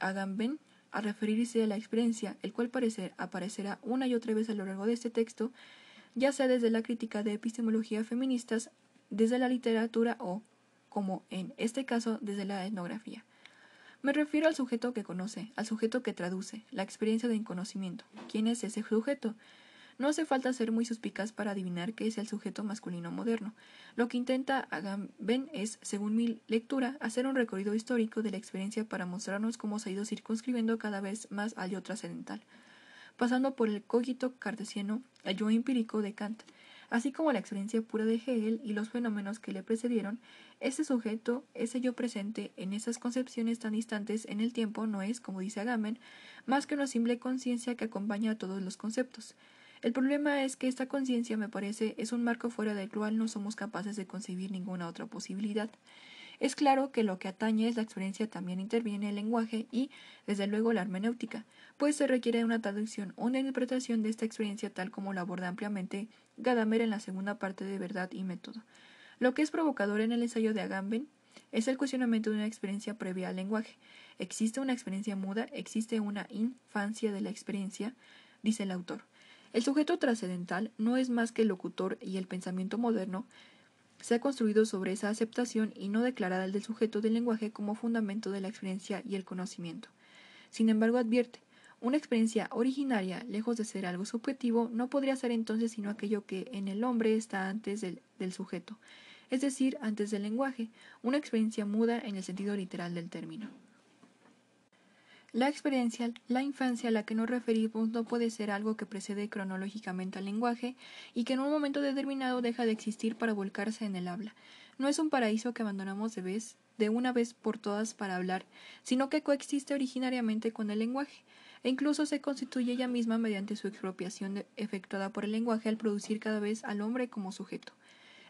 Agamben, a referirse a la experiencia, el cual parecer, aparecerá una y otra vez a lo largo de este texto, ya sea desde la crítica de epistemología feministas, desde la literatura o, como en este caso, desde la etnografía. Me refiero al sujeto que conoce, al sujeto que traduce, la experiencia de conocimiento. ¿Quién es ese sujeto? No hace falta ser muy suspicaz para adivinar que es el sujeto masculino moderno. Lo que intenta Agamben es, según mi lectura, hacer un recorrido histórico de la experiencia para mostrarnos cómo se ha ido circunscribiendo cada vez más al yo trascendental, pasando por el cogito cartesiano, el yo empírico de Kant, así como la experiencia pura de Hegel y los fenómenos que le precedieron, ese sujeto, ese yo presente en esas concepciones tan distantes en el tiempo no es, como dice Agamben, más que una simple conciencia que acompaña a todos los conceptos. El problema es que esta conciencia, me parece, es un marco fuera del cual no somos capaces de concebir ninguna otra posibilidad. Es claro que lo que atañe es la experiencia también interviene el lenguaje y, desde luego, la hermenéutica, pues se requiere una traducción o una interpretación de esta experiencia tal como la aborda ampliamente Gadamer en la segunda parte de Verdad y Método. Lo que es provocador en el ensayo de Agamben es el cuestionamiento de una experiencia previa al lenguaje. ¿Existe una experiencia muda? ¿Existe una infancia de la experiencia? dice el autor. El sujeto trascendental no es más que el locutor y el pensamiento moderno se ha construido sobre esa aceptación y no declarada el del sujeto del lenguaje como fundamento de la experiencia y el conocimiento. Sin embargo, advierte, una experiencia originaria, lejos de ser algo subjetivo, no podría ser entonces sino aquello que en el hombre está antes del, del sujeto, es decir, antes del lenguaje, una experiencia muda en el sentido literal del término. La experiencia, la infancia a la que nos referimos no puede ser algo que precede cronológicamente al lenguaje y que en un momento determinado deja de existir para volcarse en el habla. No es un paraíso que abandonamos de vez, de una vez por todas para hablar, sino que coexiste originariamente con el lenguaje, e incluso se constituye ella misma mediante su expropiación efectuada por el lenguaje al producir cada vez al hombre como sujeto.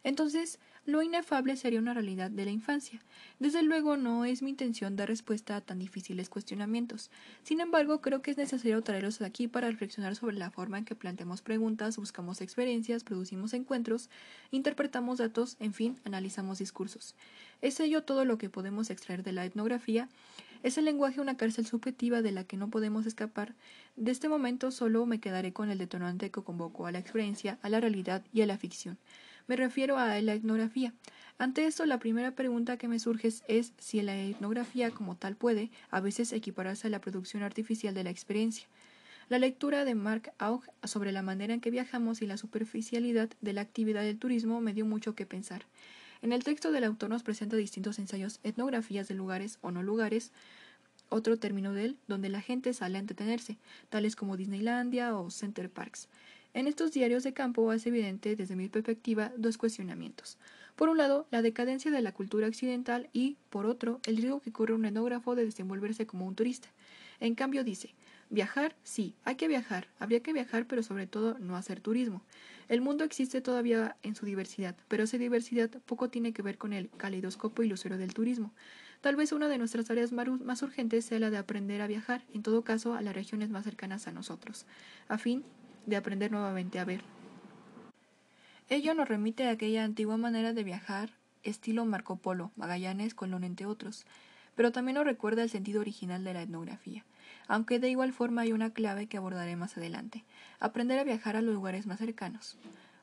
Entonces, lo inefable sería una realidad de la infancia. Desde luego no es mi intención dar respuesta a tan difíciles cuestionamientos. Sin embargo, creo que es necesario traerlos aquí para reflexionar sobre la forma en que planteamos preguntas, buscamos experiencias, producimos encuentros, interpretamos datos, en fin, analizamos discursos. Es ello todo lo que podemos extraer de la etnografía. Es el lenguaje una cárcel subjetiva de la que no podemos escapar. De este momento solo me quedaré con el detonante que convocó a la experiencia, a la realidad y a la ficción. Me refiero a la etnografía. Ante esto, la primera pregunta que me surge es si la etnografía como tal puede, a veces, equipararse a la producción artificial de la experiencia. La lectura de Mark Aug sobre la manera en que viajamos y la superficialidad de la actividad del turismo me dio mucho que pensar. En el texto del autor nos presenta distintos ensayos, etnografías de lugares o no lugares, otro término de él, donde la gente sale a entretenerse, tales como Disneylandia o Center Parks. En estos diarios de campo hace evidente, desde mi perspectiva, dos cuestionamientos. Por un lado, la decadencia de la cultura occidental y, por otro, el riesgo que corre un etnógrafo de desenvolverse como un turista. En cambio, dice, viajar, sí, hay que viajar, habría que viajar, pero sobre todo no hacer turismo. El mundo existe todavía en su diversidad, pero esa diversidad poco tiene que ver con el caleidoscopio ilusorio del turismo. Tal vez una de nuestras tareas más urgentes sea la de aprender a viajar, en todo caso, a las regiones más cercanas a nosotros, a fin de aprender nuevamente a ver. Ello nos remite a aquella antigua manera de viajar, estilo Marco Polo, Magallanes, Colón, entre otros, pero también nos recuerda el sentido original de la etnografía, aunque de igual forma hay una clave que abordaré más adelante, aprender a viajar a los lugares más cercanos.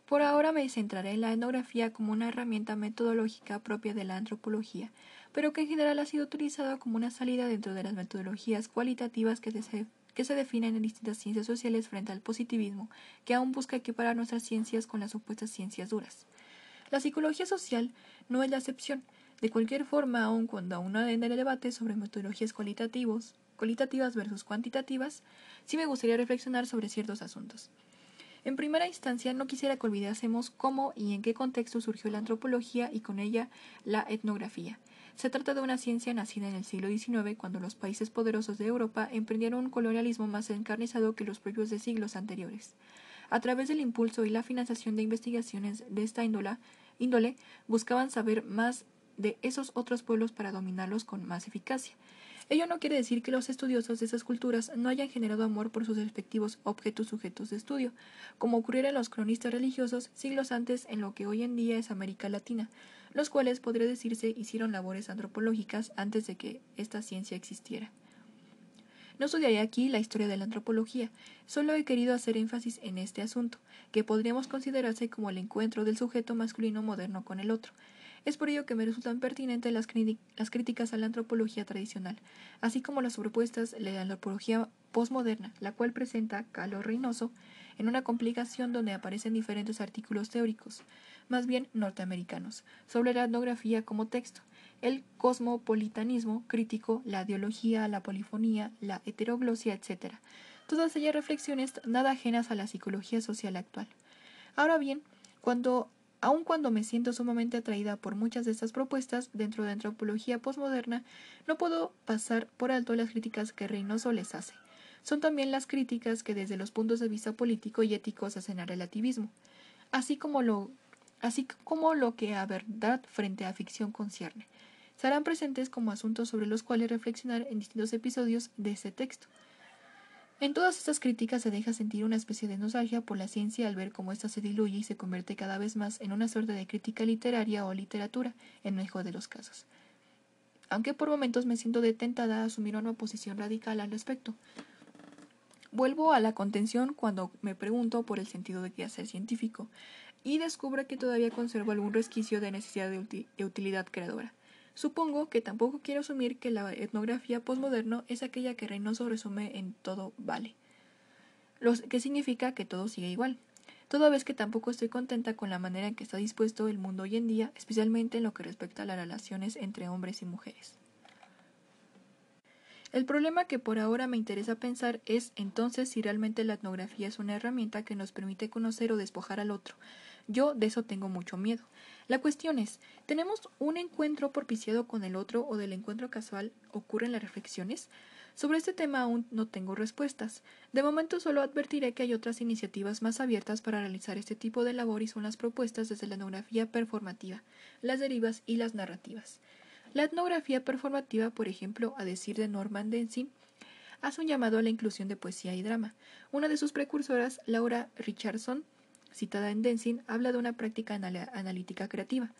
Por ahora me centraré en la etnografía como una herramienta metodológica propia de la antropología, pero que en general ha sido utilizada como una salida dentro de las metodologías cualitativas que se que se definen en distintas ciencias sociales frente al positivismo, que aún busca equiparar nuestras ciencias con las supuestas ciencias duras. La psicología social no es la excepción. De cualquier forma, aun cuando aún en el debate sobre metodologías cualitativos, cualitativas versus cuantitativas, sí me gustaría reflexionar sobre ciertos asuntos. En primera instancia, no quisiera que olvidásemos cómo y en qué contexto surgió la antropología y con ella la etnografía. Se trata de una ciencia nacida en el siglo XIX, cuando los países poderosos de Europa emprendieron un colonialismo más encarnizado que los propios de siglos anteriores. A través del impulso y la financiación de investigaciones de esta índole, índole buscaban saber más de esos otros pueblos para dominarlos con más eficacia. Ello no quiere decir que los estudiosos de esas culturas no hayan generado amor por sus respectivos objetos sujetos de estudio, como ocurriera en los cronistas religiosos siglos antes en lo que hoy en día es América Latina, los cuales podría decirse hicieron labores antropológicas antes de que esta ciencia existiera. No estudiaré aquí la historia de la antropología, solo he querido hacer énfasis en este asunto, que podríamos considerarse como el encuentro del sujeto masculino moderno con el otro, es por ello que me resultan pertinentes las, críticas a la antropología tradicional, así como las propuestas de la antropología postmoderna, la cual presenta Carlos Reynoso en una complicación donde aparecen diferentes artículos teóricos, más bien norteamericanos, sobre la etnografía como texto, el cosmopolitanismo crítico, la ideología, la polifonía, la heteroglosia, etc. Todas ellas reflexiones nada ajenas a la psicología social actual. Ahora bien, cuando Aun cuando me siento sumamente atraída por muchas de estas propuestas dentro de antropología postmoderna, no puedo pasar por alto las críticas que Reynoso les hace. Son también las críticas que desde los puntos de vista político y éticos hacen al relativismo, así como lo, así como lo que a verdad frente a ficción concierne. Serán presentes como asuntos sobre los cuales reflexionar en distintos episodios de ese texto. En todas estas críticas se deja sentir una especie de nostalgia por la ciencia al ver cómo ésta se diluye y se convierte cada vez más en una suerte de crítica literaria o literatura, en mejor de los casos. Aunque por momentos me siento detentada a asumir una posición radical al respecto. Vuelvo a la contención cuando me pregunto por el sentido de que ser científico y descubro que todavía conservo algún resquicio de necesidad de utilidad creadora. Supongo que tampoco quiero asumir que la etnografía postmoderno es aquella que Reynoso resume en todo vale, lo que significa que todo sigue igual. Toda vez que tampoco estoy contenta con la manera en que está dispuesto el mundo hoy en día, especialmente en lo que respecta a las relaciones entre hombres y mujeres. El problema que por ahora me interesa pensar es entonces si realmente la etnografía es una herramienta que nos permite conocer o despojar al otro. Yo de eso tengo mucho miedo. La cuestión es, ¿tenemos un encuentro propiciado con el otro o del encuentro casual ocurren las reflexiones? Sobre este tema aún no tengo respuestas. De momento solo advertiré que hay otras iniciativas más abiertas para realizar este tipo de labor y son las propuestas desde la etnografía performativa, las derivas y las narrativas. La etnografía performativa, por ejemplo, a decir de Norman Densey, hace un llamado a la inclusión de poesía y drama. Una de sus precursoras, Laura Richardson, citada en Densing, habla de una práctica analítica creativa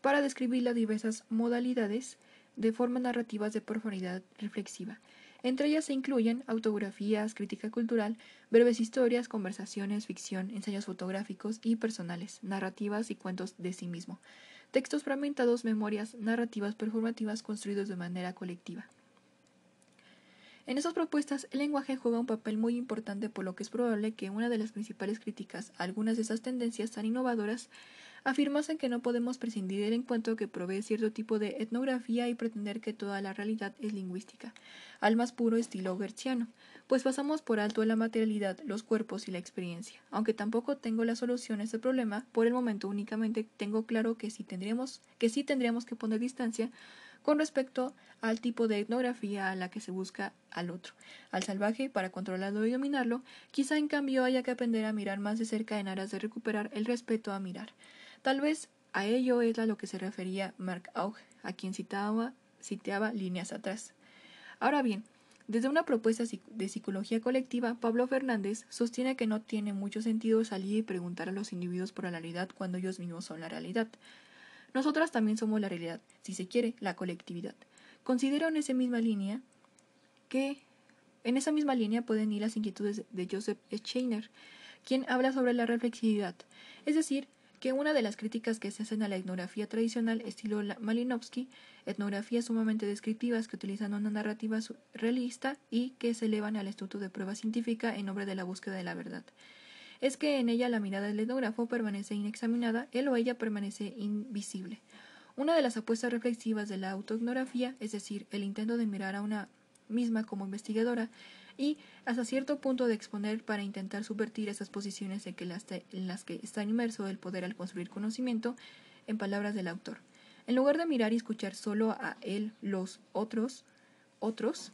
para describir las diversas modalidades de formas narrativas de profundidad reflexiva. Entre ellas se incluyen autografías, crítica cultural, breves historias, conversaciones, ficción, ensayos fotográficos y personales, narrativas y cuentos de sí mismo, textos fragmentados, memorias, narrativas performativas construidos de manera colectiva. En esas propuestas, el lenguaje juega un papel muy importante, por lo que es probable que una de las principales críticas a algunas de esas tendencias tan innovadoras afirmasen que no podemos prescindir del encuentro que provee cierto tipo de etnografía y pretender que toda la realidad es lingüística, al más puro estilo gertziano, pues pasamos por alto la materialidad, los cuerpos y la experiencia. Aunque tampoco tengo la solución a este problema, por el momento únicamente tengo claro que sí tendríamos que, sí tendríamos que poner distancia con respecto al tipo de etnografía a la que se busca al otro, al salvaje, para controlarlo y dominarlo, quizá en cambio haya que aprender a mirar más de cerca en aras de recuperar el respeto a mirar. Tal vez a ello es a lo que se refería Mark Aug, a quien citaba, citaba líneas atrás. Ahora bien, desde una propuesta de psicología colectiva, Pablo Fernández sostiene que no tiene mucho sentido salir y preguntar a los individuos por la realidad cuando ellos mismos son la realidad. Nosotras también somos la realidad, si se quiere, la colectividad. Considero en esa misma línea que en esa misma línea pueden ir las inquietudes de Joseph Scheiner, quien habla sobre la reflexividad, es decir, que una de las críticas que se hacen a la etnografía tradicional estilo Malinowski, etnografías sumamente descriptivas que utilizan una narrativa realista y que se elevan al instituto de prueba científica en nombre de la búsqueda de la verdad. Es que en ella la mirada del etnógrafo permanece inexaminada, él o ella permanece invisible. Una de las apuestas reflexivas de la autoetnografía, es decir, el intento de mirar a una misma como investigadora, y hasta cierto punto de exponer para intentar subvertir esas posiciones en, que las, en las que está inmerso el poder al construir conocimiento, en palabras del autor. En lugar de mirar y escuchar solo a él, los otros, otros,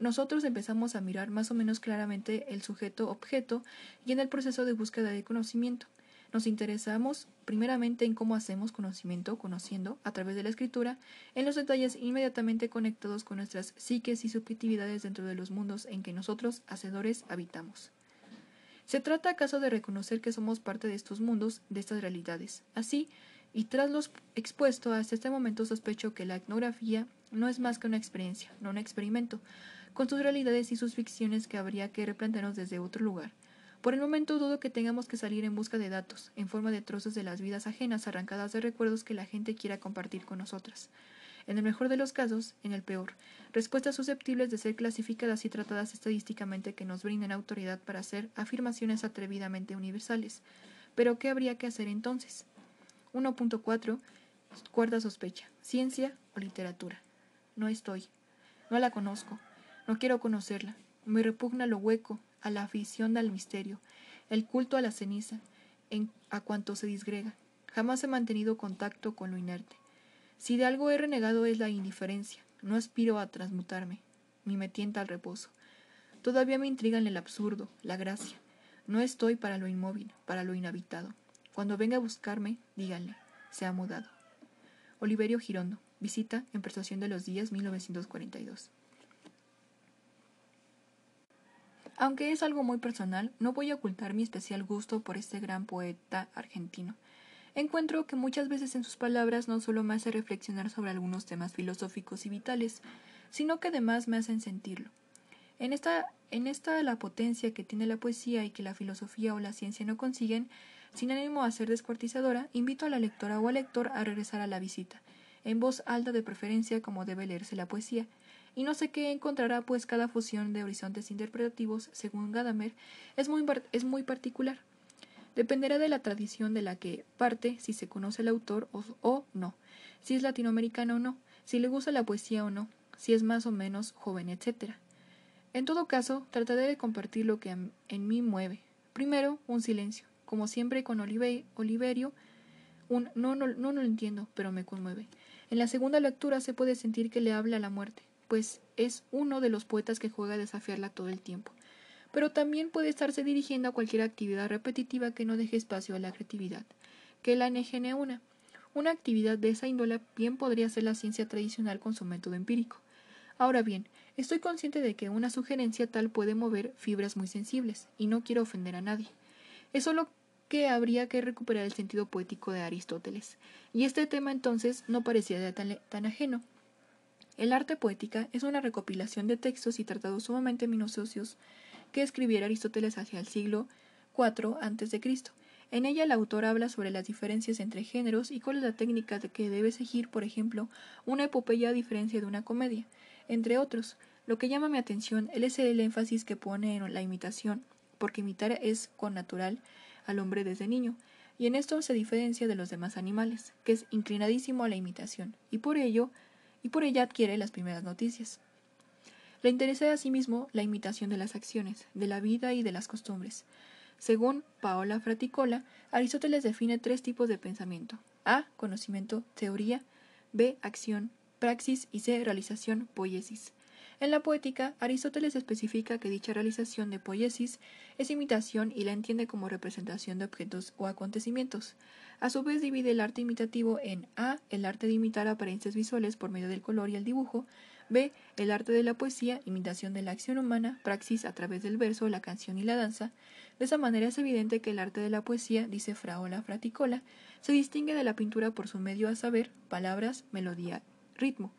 nosotros empezamos a mirar más o menos claramente el sujeto-objeto y en el proceso de búsqueda de conocimiento. Nos interesamos primeramente en cómo hacemos conocimiento, conociendo, a través de la escritura, en los detalles inmediatamente conectados con nuestras psiques y subjetividades dentro de los mundos en que nosotros, hacedores, habitamos. ¿Se trata acaso de reconocer que somos parte de estos mundos, de estas realidades? Así, y tras los expuesto hasta este momento sospecho que la etnografía no es más que una experiencia, no un experimento, con sus realidades y sus ficciones que habría que replantearnos desde otro lugar, por el momento dudo que tengamos que salir en busca de datos, en forma de trozos de las vidas ajenas arrancadas de recuerdos que la gente quiera compartir con nosotras. En el mejor de los casos, en el peor, respuestas susceptibles de ser clasificadas y tratadas estadísticamente que nos brinden autoridad para hacer afirmaciones atrevidamente universales. Pero, ¿qué habría que hacer entonces? 1.4. Cuarta sospecha. Ciencia o literatura. No estoy. No la conozco. No quiero conocerla. Me repugna lo hueco, a la afición al misterio, el culto a la ceniza, en, a cuanto se disgrega. Jamás he mantenido contacto con lo inerte. Si de algo he renegado es la indiferencia. No aspiro a transmutarme, ni me tienta al reposo. Todavía me intrigan el absurdo, la gracia. No estoy para lo inmóvil, para lo inhabitado. Cuando venga a buscarme, díganle, se ha mudado. Oliverio Girondo, visita en Persuasión de los Días 1942. Aunque es algo muy personal, no voy a ocultar mi especial gusto por este gran poeta argentino. Encuentro que muchas veces en sus palabras no solo me hace reflexionar sobre algunos temas filosóficos y vitales, sino que además me hacen sentirlo. En esta, en esta la potencia que tiene la poesía y que la filosofía o la ciencia no consiguen, sin ánimo a ser descuartizadora, invito a la lectora o al lector a regresar a la visita, en voz alta de preferencia como debe leerse la poesía, y no sé qué encontrará, pues cada fusión de horizontes interpretativos, según Gadamer, es muy, es muy particular. Dependerá de la tradición de la que parte, si se conoce el autor o, o no, si es latinoamericano o no, si le gusta la poesía o no, si es más o menos joven, etc. En todo caso, trataré de compartir lo que en mí mueve. Primero, un silencio, como siempre con Oliverio, un no, no, no, no lo entiendo, pero me conmueve. En la segunda lectura se puede sentir que le habla a la muerte, pues es uno de los poetas que juega a desafiarla todo el tiempo. Pero también puede estarse dirigiendo a cualquier actividad repetitiva que no deje espacio a la creatividad, que la engene una. Una actividad de esa índole bien podría ser la ciencia tradicional con su método empírico. Ahora bien, estoy consciente de que una sugerencia tal puede mover fibras muy sensibles, y no quiero ofender a nadie. Es solo que habría que recuperar el sentido poético de Aristóteles, y este tema entonces no parecía tan ajeno. El arte poética es una recopilación de textos y tratados sumamente minuciosos que escribiera Aristóteles hacia el siglo IV a.C. En ella el autor habla sobre las diferencias entre géneros y cuál es la técnica que debe seguir, por ejemplo, una epopeya a diferencia de una comedia, entre otros. Lo que llama mi atención es el énfasis que pone en la imitación, porque imitar es con natural al hombre desde niño, y en esto se diferencia de los demás animales, que es inclinadísimo a la imitación, y por ello, y por ella adquiere las primeras noticias. Le interesa asimismo la imitación de las acciones, de la vida y de las costumbres. Según Paola Fraticola, Aristóteles define tres tipos de pensamiento: A. Conocimiento, teoría, B. Acción, praxis y C. Realización, poiesis. En la poética, Aristóteles especifica que dicha realización de poiesis es imitación y la entiende como representación de objetos o acontecimientos. A su vez divide el arte imitativo en A. el arte de imitar apariencias visuales por medio del color y el dibujo, B. el arte de la poesía, imitación de la acción humana, praxis a través del verso, la canción y la danza. De esa manera es evidente que el arte de la poesía, dice Fraola Fraticola, se distingue de la pintura por su medio a saber, palabras, melodía, ritmo.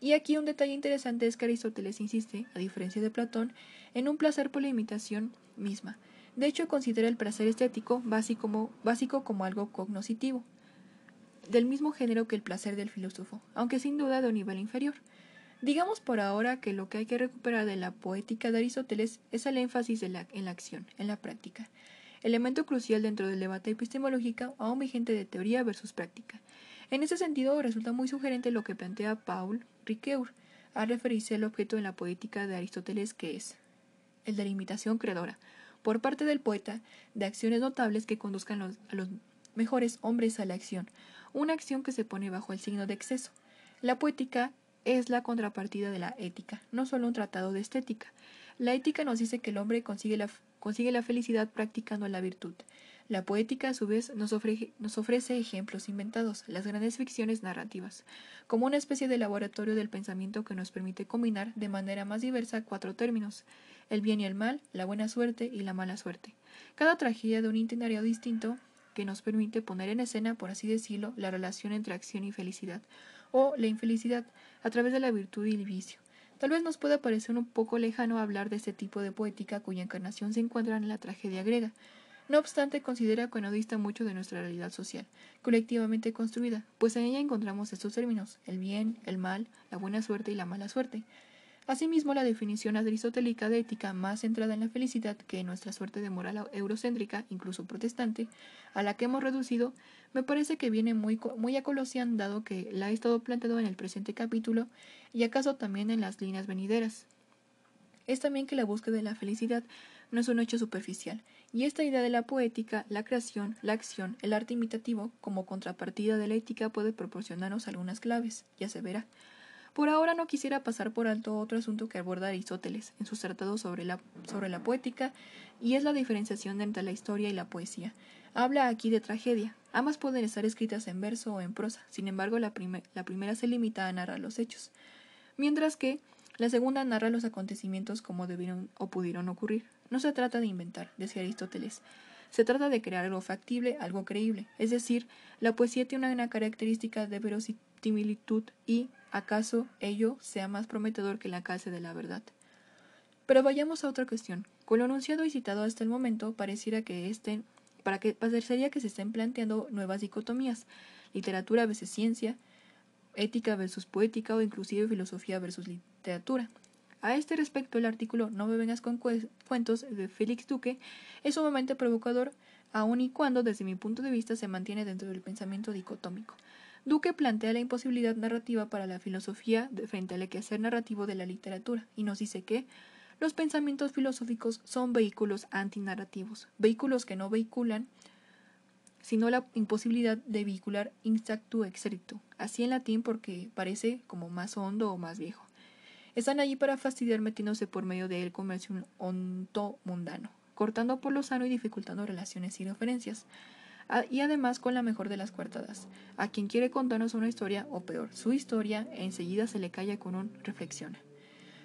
Y aquí un detalle interesante es que Aristóteles insiste, a diferencia de Platón, en un placer por la imitación misma. De hecho, considera el placer estético básico como, algo cognoscitivo, del mismo género que el placer del filósofo, aunque sin duda de un nivel inferior. Digamos por ahora que lo que hay que recuperar de la poética de Aristóteles es el énfasis en la acción, en la práctica, elemento crucial dentro del debate epistemológico aún vigente de teoría versus práctica. En ese sentido, resulta muy sugerente lo que plantea Paul Ricoeur al referirse al objeto en la poética de Aristóteles que es el de la imitación creadora, por parte del poeta, de acciones notables que conduzcan a los mejores hombres a la acción, una acción que se pone bajo el signo de exceso. La poética es la contrapartida de la ética, no solo un tratado de estética. La ética nos dice que el hombre consigue la, consigue la felicidad practicando la virtud. La poética, a su vez, nos ofrece, nos ofrece ejemplos inventados, las grandes ficciones narrativas, como una especie de laboratorio del pensamiento que nos permite combinar de manera más diversa cuatro términos, el bien y el mal, la buena suerte y la mala suerte. Cada tragedia de un itinerario distinto que nos permite poner en escena, por así decirlo, la relación entre acción y felicidad, o la infelicidad, a través de la virtud y el vicio. Tal vez nos pueda parecer un poco lejano hablar de este tipo de poética cuya encarnación se encuentra en la tragedia griega, no obstante, considera que no dista mucho de nuestra realidad social, colectivamente construida, pues en ella encontramos estos términos, el bien, el mal, la buena suerte y la mala suerte. Asimismo, la definición aristotélica de ética más centrada en la felicidad que en nuestra suerte de moral eurocéntrica, incluso protestante, a la que hemos reducido, me parece que viene muy, muy a colosión dado que la he estado planteado en el presente capítulo y acaso también en las líneas venideras. Es también que la búsqueda de la felicidad no es un hecho superficial, y esta idea de la poética, la creación, la acción, el arte imitativo, como contrapartida de la ética, puede proporcionarnos algunas claves, ya se verá. Por ahora no quisiera pasar por alto otro asunto que aborda Aristóteles en sus tratados sobre la, sobre la poética, y es la diferenciación entre la historia y la poesía. Habla aquí de tragedia. Ambas pueden estar escritas en verso o en prosa, sin embargo la, la primera se limita a narrar los hechos, mientras que la segunda narra los acontecimientos como debieron o pudieron ocurrir. No se trata de inventar, decía Aristóteles. Se trata de crear algo factible, algo creíble. Es decir, la poesía tiene una característica de verosimilitud y, acaso, ello sea más prometedor que la clase de la verdad. Pero vayamos a otra cuestión. Con lo anunciado y citado hasta el momento, pareciera que estén, para que parecería que se estén planteando nuevas dicotomías, literatura versus ciencia, ética versus poética o inclusive filosofía versus literatura. A este respecto, el artículo No me vengas con cuentos de Félix Duque es sumamente provocador, aun y cuando, desde mi punto de vista, se mantiene dentro del pensamiento dicotómico. Duque plantea la imposibilidad narrativa para la filosofía frente al quehacer narrativo de la literatura, y nos dice que los pensamientos filosóficos son vehículos antinarrativos, vehículos que no vehiculan sino la imposibilidad de vehicular instactu exercto, así en latín porque parece como más hondo o más viejo. Están allí para fastidiar metiéndose por medio de él comercio onto mundano, cortando por lo sano y dificultando relaciones y referencias. Ah, y además con la mejor de las cuartadas. A quien quiere contarnos una historia, o peor, su historia, enseguida se le calla con un reflexiona.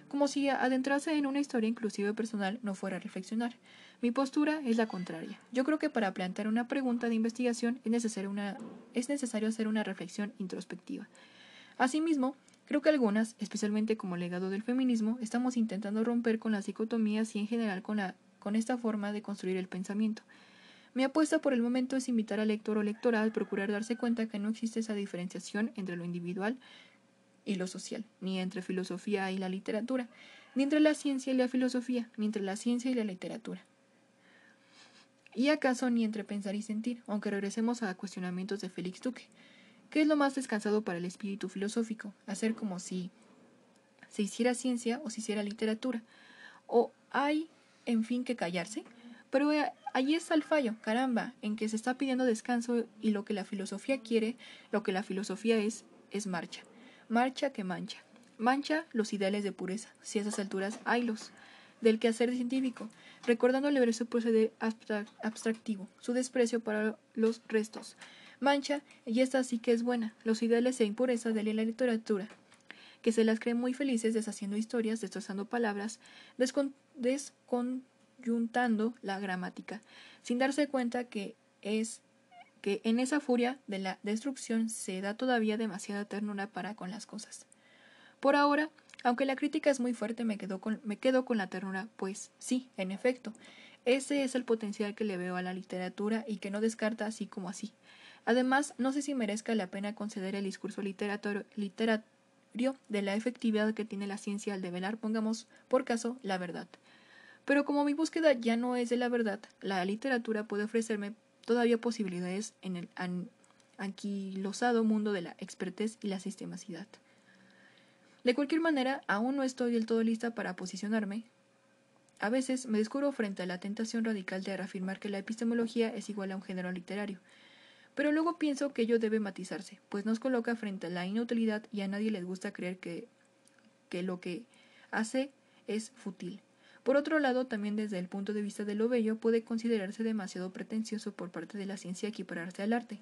Como si adentrarse en una historia inclusive personal no fuera reflexionar. Mi postura es la contraria. Yo creo que para plantear una pregunta de investigación es necesario, una, es necesario hacer una reflexión introspectiva. Asimismo, creo que algunas, especialmente como legado del feminismo, estamos intentando romper con las dicotomías y en general con, la, con esta forma de construir el pensamiento. Mi apuesta por el momento es invitar al lector o lectora a procurar darse cuenta que no existe esa diferenciación entre lo individual y lo social, ni entre filosofía y la literatura, ni entre la ciencia y la filosofía, ni entre la ciencia y la literatura. Y acaso ni entre pensar y sentir, aunque regresemos a cuestionamientos de Félix Duque. ¿Qué es lo más descansado para el espíritu filosófico? Hacer como si se hiciera ciencia o se hiciera literatura. ¿O hay, en fin, que callarse? Pero allí está el fallo, caramba, en que se está pidiendo descanso y lo que la filosofía quiere, lo que la filosofía es, es marcha. Marcha que mancha. Mancha los ideales de pureza, si a esas alturas haylos, del quehacer científico, recordando el su proceder abstractivo, su desprecio para los restos. Mancha, y esta sí que es buena, los ideales e impureza de la literatura, que se las creen muy felices deshaciendo historias, destrozando palabras, descon, yuntando la gramática, sin darse cuenta que es que en esa furia de la destrucción se da todavía demasiada ternura para con las cosas. Por ahora, aunque la crítica es muy fuerte, me quedo con, me quedo con la ternura, pues sí, en efecto, ese es el potencial que le veo a la literatura y que no descarta así como así. Además, no sé si merezca la pena conceder el discurso literario de la efectividad que tiene la ciencia al develar, pongamos por caso, la verdad. Pero como mi búsqueda ya no es de la verdad, la literatura puede ofrecerme todavía posibilidades en el anquilosado mundo de la expertez y la sistemacidad. De cualquier manera, aún no estoy del todo lista para posicionarme. A veces me descubro frente a la tentación radical de reafirmar que la epistemología es igual a un género literario, pero luego pienso que ello debe matizarse, pues nos coloca frente a la inutilidad y a nadie les gusta creer que, que lo que hace es fútil. Por otro lado, también desde el punto de vista de lo bello, puede considerarse demasiado pretencioso por parte de la ciencia equipararse al arte.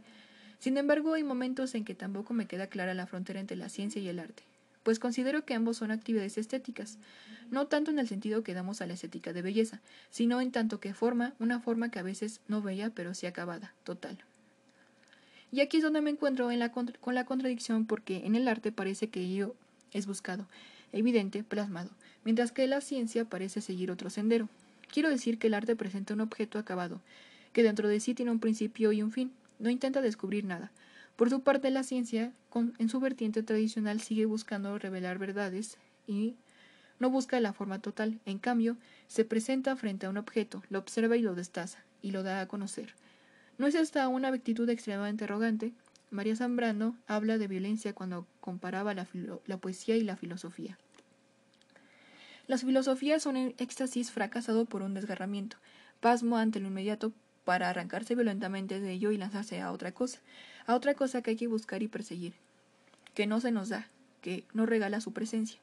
Sin embargo, hay momentos en que tampoco me queda clara la frontera entre la ciencia y el arte, pues considero que ambos son actividades estéticas, no tanto en el sentido que damos a la estética de belleza, sino en tanto que forma una forma que a veces no bella, pero sí acabada, total. Y aquí es donde me encuentro con la contradicción porque en el arte parece que ello es buscado, evidente, plasmado, mientras que la ciencia parece seguir otro sendero. Quiero decir que el arte presenta un objeto acabado, que dentro de sí tiene un principio y un fin, no intenta descubrir nada. Por su parte, la ciencia, en su vertiente tradicional, sigue buscando revelar verdades y no busca la forma total. En cambio, se presenta frente a un objeto, lo observa y lo destaza, y lo da a conocer. ¿No es esta una actitud extremadamente arrogante? María Zambrano habla de violencia cuando comparaba la poesía y la filosofía. Las filosofías son éxtasis fracasado por un desgarramiento, pasmo ante lo inmediato para arrancarse violentamente de ello y lanzarse a otra cosa, a otra cosa que hay que buscar y perseguir, que no se nos da, que no regala su presencia.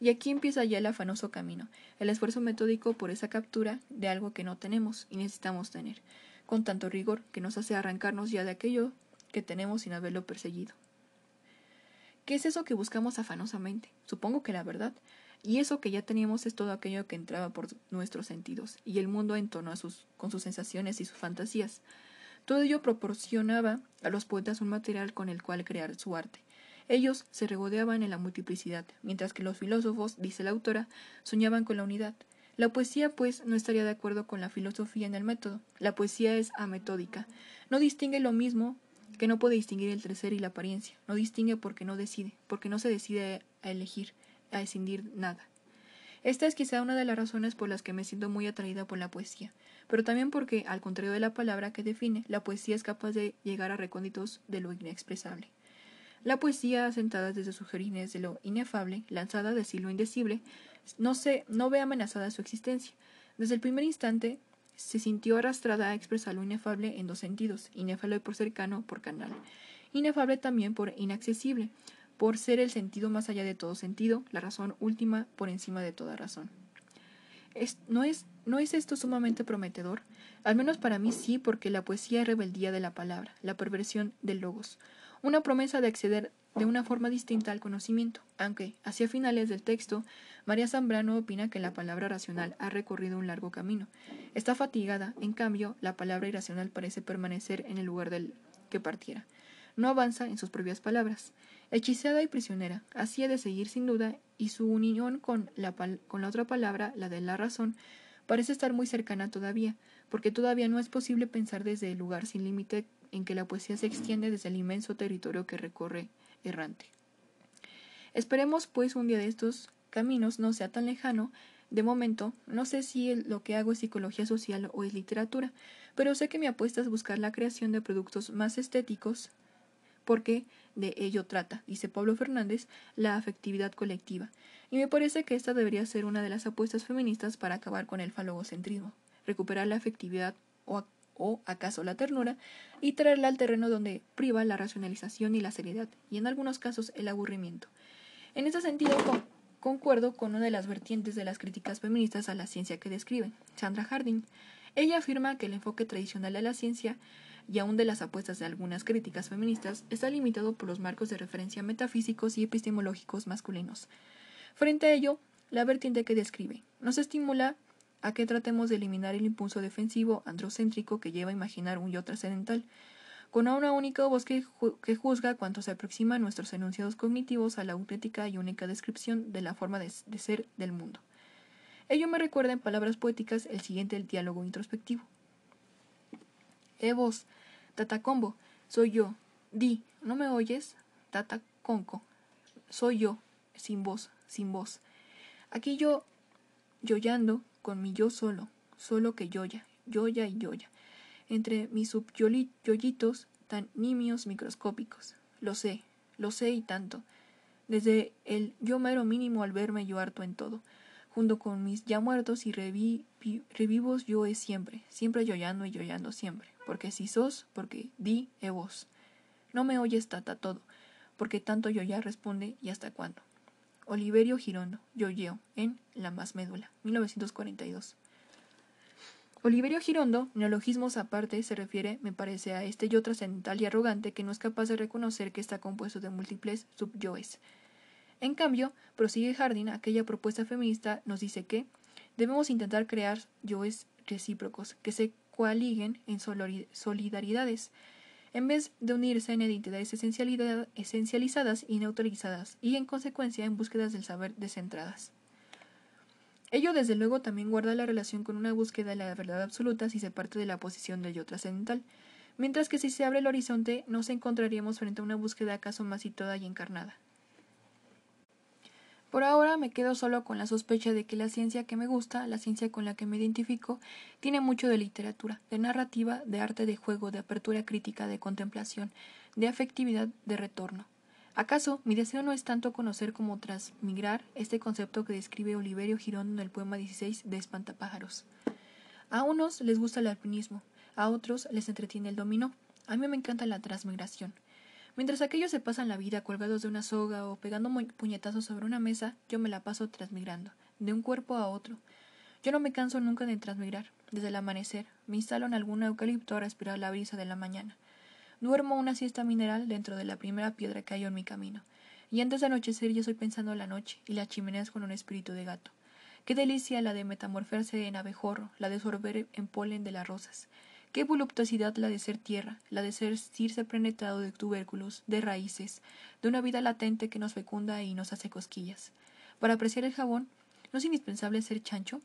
Y aquí empieza ya el afanoso camino, el esfuerzo metódico por esa captura de algo que no tenemos y necesitamos tener, con tanto rigor que nos hace arrancarnos ya de aquello que tenemos sin haberlo perseguido. ¿Qué es eso que buscamos afanosamente? Supongo que la verdad, y eso que ya teníamos es todo aquello que entraba por nuestros sentidos, y el mundo en torno a sus, con sus sensaciones y sus fantasías. Todo ello proporcionaba a los poetas un material con el cual crear su arte. Ellos se regodeaban en la multiplicidad, mientras que los filósofos, dice la autora, soñaban con la unidad. La poesía, pues, no estaría de acuerdo con la filosofía en el método. La poesía es ametódica. No distingue lo mismo que no puede distinguir el tercer y la apariencia. No distingue porque no decide, porque no se decide a elegir a escindir nada. Esta es quizá una de las razones por las que me siento muy atraída por la poesía, pero también porque, al contrario de la palabra que define, la poesía es capaz de llegar a recónditos de lo inexpresable. La poesía, asentada desde sus de lo inefable, lanzada de lo indecible, no, se, no ve amenazada su existencia. Desde el primer instante se sintió arrastrada a expresar lo inefable en dos sentidos, inefable por cercano, por canal, inefable también por inaccesible, por ser el sentido más allá de todo sentido, la razón última por encima de toda razón. ¿no, es, ¿No es esto sumamente prometedor? Al menos para mí sí, porque la poesía es rebeldía de la palabra, la perversión del logos, una promesa de acceder de una forma distinta al conocimiento, aunque, hacia finales del texto, María Zambrano opina que la palabra racional ha recorrido un largo camino. Está fatigada, en cambio, la palabra irracional parece permanecer en el lugar del que partiera. No avanza en sus propias palabras. Hechizada y prisionera, así ha de seguir sin duda, y su unión con la, con la otra palabra, la de la razón, parece estar muy cercana todavía, porque todavía no es posible pensar desde el lugar sin límite en que la poesía se extiende desde el inmenso territorio que recorre errante. Esperemos, pues, un día de estos caminos no sea tan lejano. De momento, no sé si lo que hago es psicología social o es literatura, pero sé que mi apuesta es buscar la creación de productos más estéticos, porque de ello trata, dice Pablo Fernández, la afectividad colectiva, y me parece que esta debería ser una de las apuestas feministas para acabar con el falogocentrismo, recuperar la afectividad o, o acaso la ternura y traerla al terreno donde priva la racionalización y la seriedad, y en algunos casos el aburrimiento. En este sentido, concuerdo con una de las vertientes de las críticas feministas a la ciencia que describen, Sandra Harding. Ella afirma que el enfoque tradicional de la ciencia y aún de las apuestas de algunas críticas feministas, está limitado por los marcos de referencia metafísicos y epistemológicos masculinos. Frente a ello, la vertiente que describe nos estimula a que tratemos de eliminar el impulso defensivo androcéntrico que lleva a imaginar un yo trascendental, con una única voz que, juzga cuanto se aproxima nuestros enunciados cognitivos a la auténtica y única descripción de la forma de ser del mundo. Ello me recuerda en palabras poéticas el siguiente diálogo introspectivo. Eh vos, Tatacombo, soy yo. Di, ¿no me oyes? Tataconco, soy yo, sin voz, sin voz. Aquí yo, yoyando, con mi yo solo, solo que yoya, yoya y yoya, entre mis subyoyitos tan nimios microscópicos. Lo sé, lo sé y tanto. Desde el yo mero mínimo al verme yo harto en todo, junto con mis ya muertos y revivos yo es siempre, siempre yoyando y yoyando siempre porque si sos, porque di e vos. No me oyes tata todo, porque tanto yo ya responde y hasta cuándo. Oliverio Girondo, Yoyeo, en La Más Médula, 1942. Oliverio Girondo, neologismos aparte, se refiere, me parece, a este yo trascendental y arrogante que no es capaz de reconocer que está compuesto de múltiples subyoes. En cambio, prosigue Harding, aquella propuesta feminista nos dice que debemos intentar crear yoes recíprocos, que se coaliguen en solidaridades, en vez de unirse en identidades esencializadas y neutralizadas, y en consecuencia en búsquedas del saber descentradas. Ello desde luego también guarda la relación con una búsqueda de la verdad absoluta si se parte de la posición del yo trascendental, mientras que si se abre el horizonte nos encontraríamos frente a una búsqueda acaso más toda y encarnada. Por ahora me quedo solo con la sospecha de que la ciencia que me gusta, la ciencia con la que me identifico, tiene mucho de literatura, de narrativa, de arte de juego, de apertura crítica, de contemplación, de afectividad, de retorno. ¿Acaso mi deseo no es tanto conocer como transmigrar este concepto que describe Oliverio Girón en el poema 16 de Espantapájaros? A unos les gusta el alpinismo, a otros les entretiene el dominó. A mí me encanta la transmigración. Mientras aquellos se pasan la vida colgados de una soga o pegando puñetazos sobre una mesa, yo me la paso transmigrando, de un cuerpo a otro. Yo no me canso nunca de transmigrar. Desde el amanecer, me instalo en algún eucalipto a respirar la brisa de la mañana. Duermo una siesta mineral dentro de la primera piedra que hay en mi camino. Y antes de anochecer ya estoy pensando en la noche y las chimeneas con un espíritu de gato. Qué delicia la de metamorferse en abejorro, la de sorber en polen de las rosas. Qué voluptuosidad la de ser tierra, la de ser sentirse penetrado de tubérculos, de raíces, de una vida latente que nos fecunda y nos hace cosquillas. Para apreciar el jabón, ¿no es indispensable ser chancho?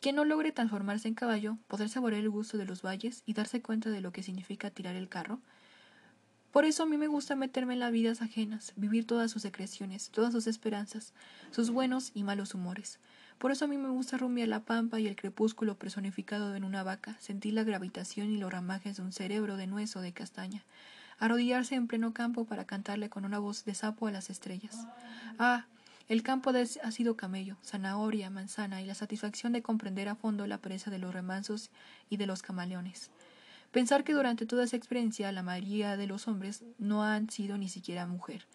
Quien no logre transformarse en caballo, poder saborear el gusto de los valles y darse cuenta de lo que significa tirar el carro. Por eso a mí me gusta meterme en las vidas ajenas, vivir todas sus secreciones, todas sus esperanzas, sus buenos y malos humores. Por eso a mí me gusta rumbear la pampa y el crepúsculo personificado en una vaca, sentir la gravitación y los ramajes de un cerebro de nuez o de castaña, arrodillarse en pleno campo para cantarle con una voz de sapo a las estrellas. Ah, el campo ha sido camello, zanahoria, manzana y la satisfacción de comprender a fondo la pereza de los remansos y de los camaleones. Pensar que durante toda esa experiencia la mayoría de los hombres no han sido ni siquiera mujer,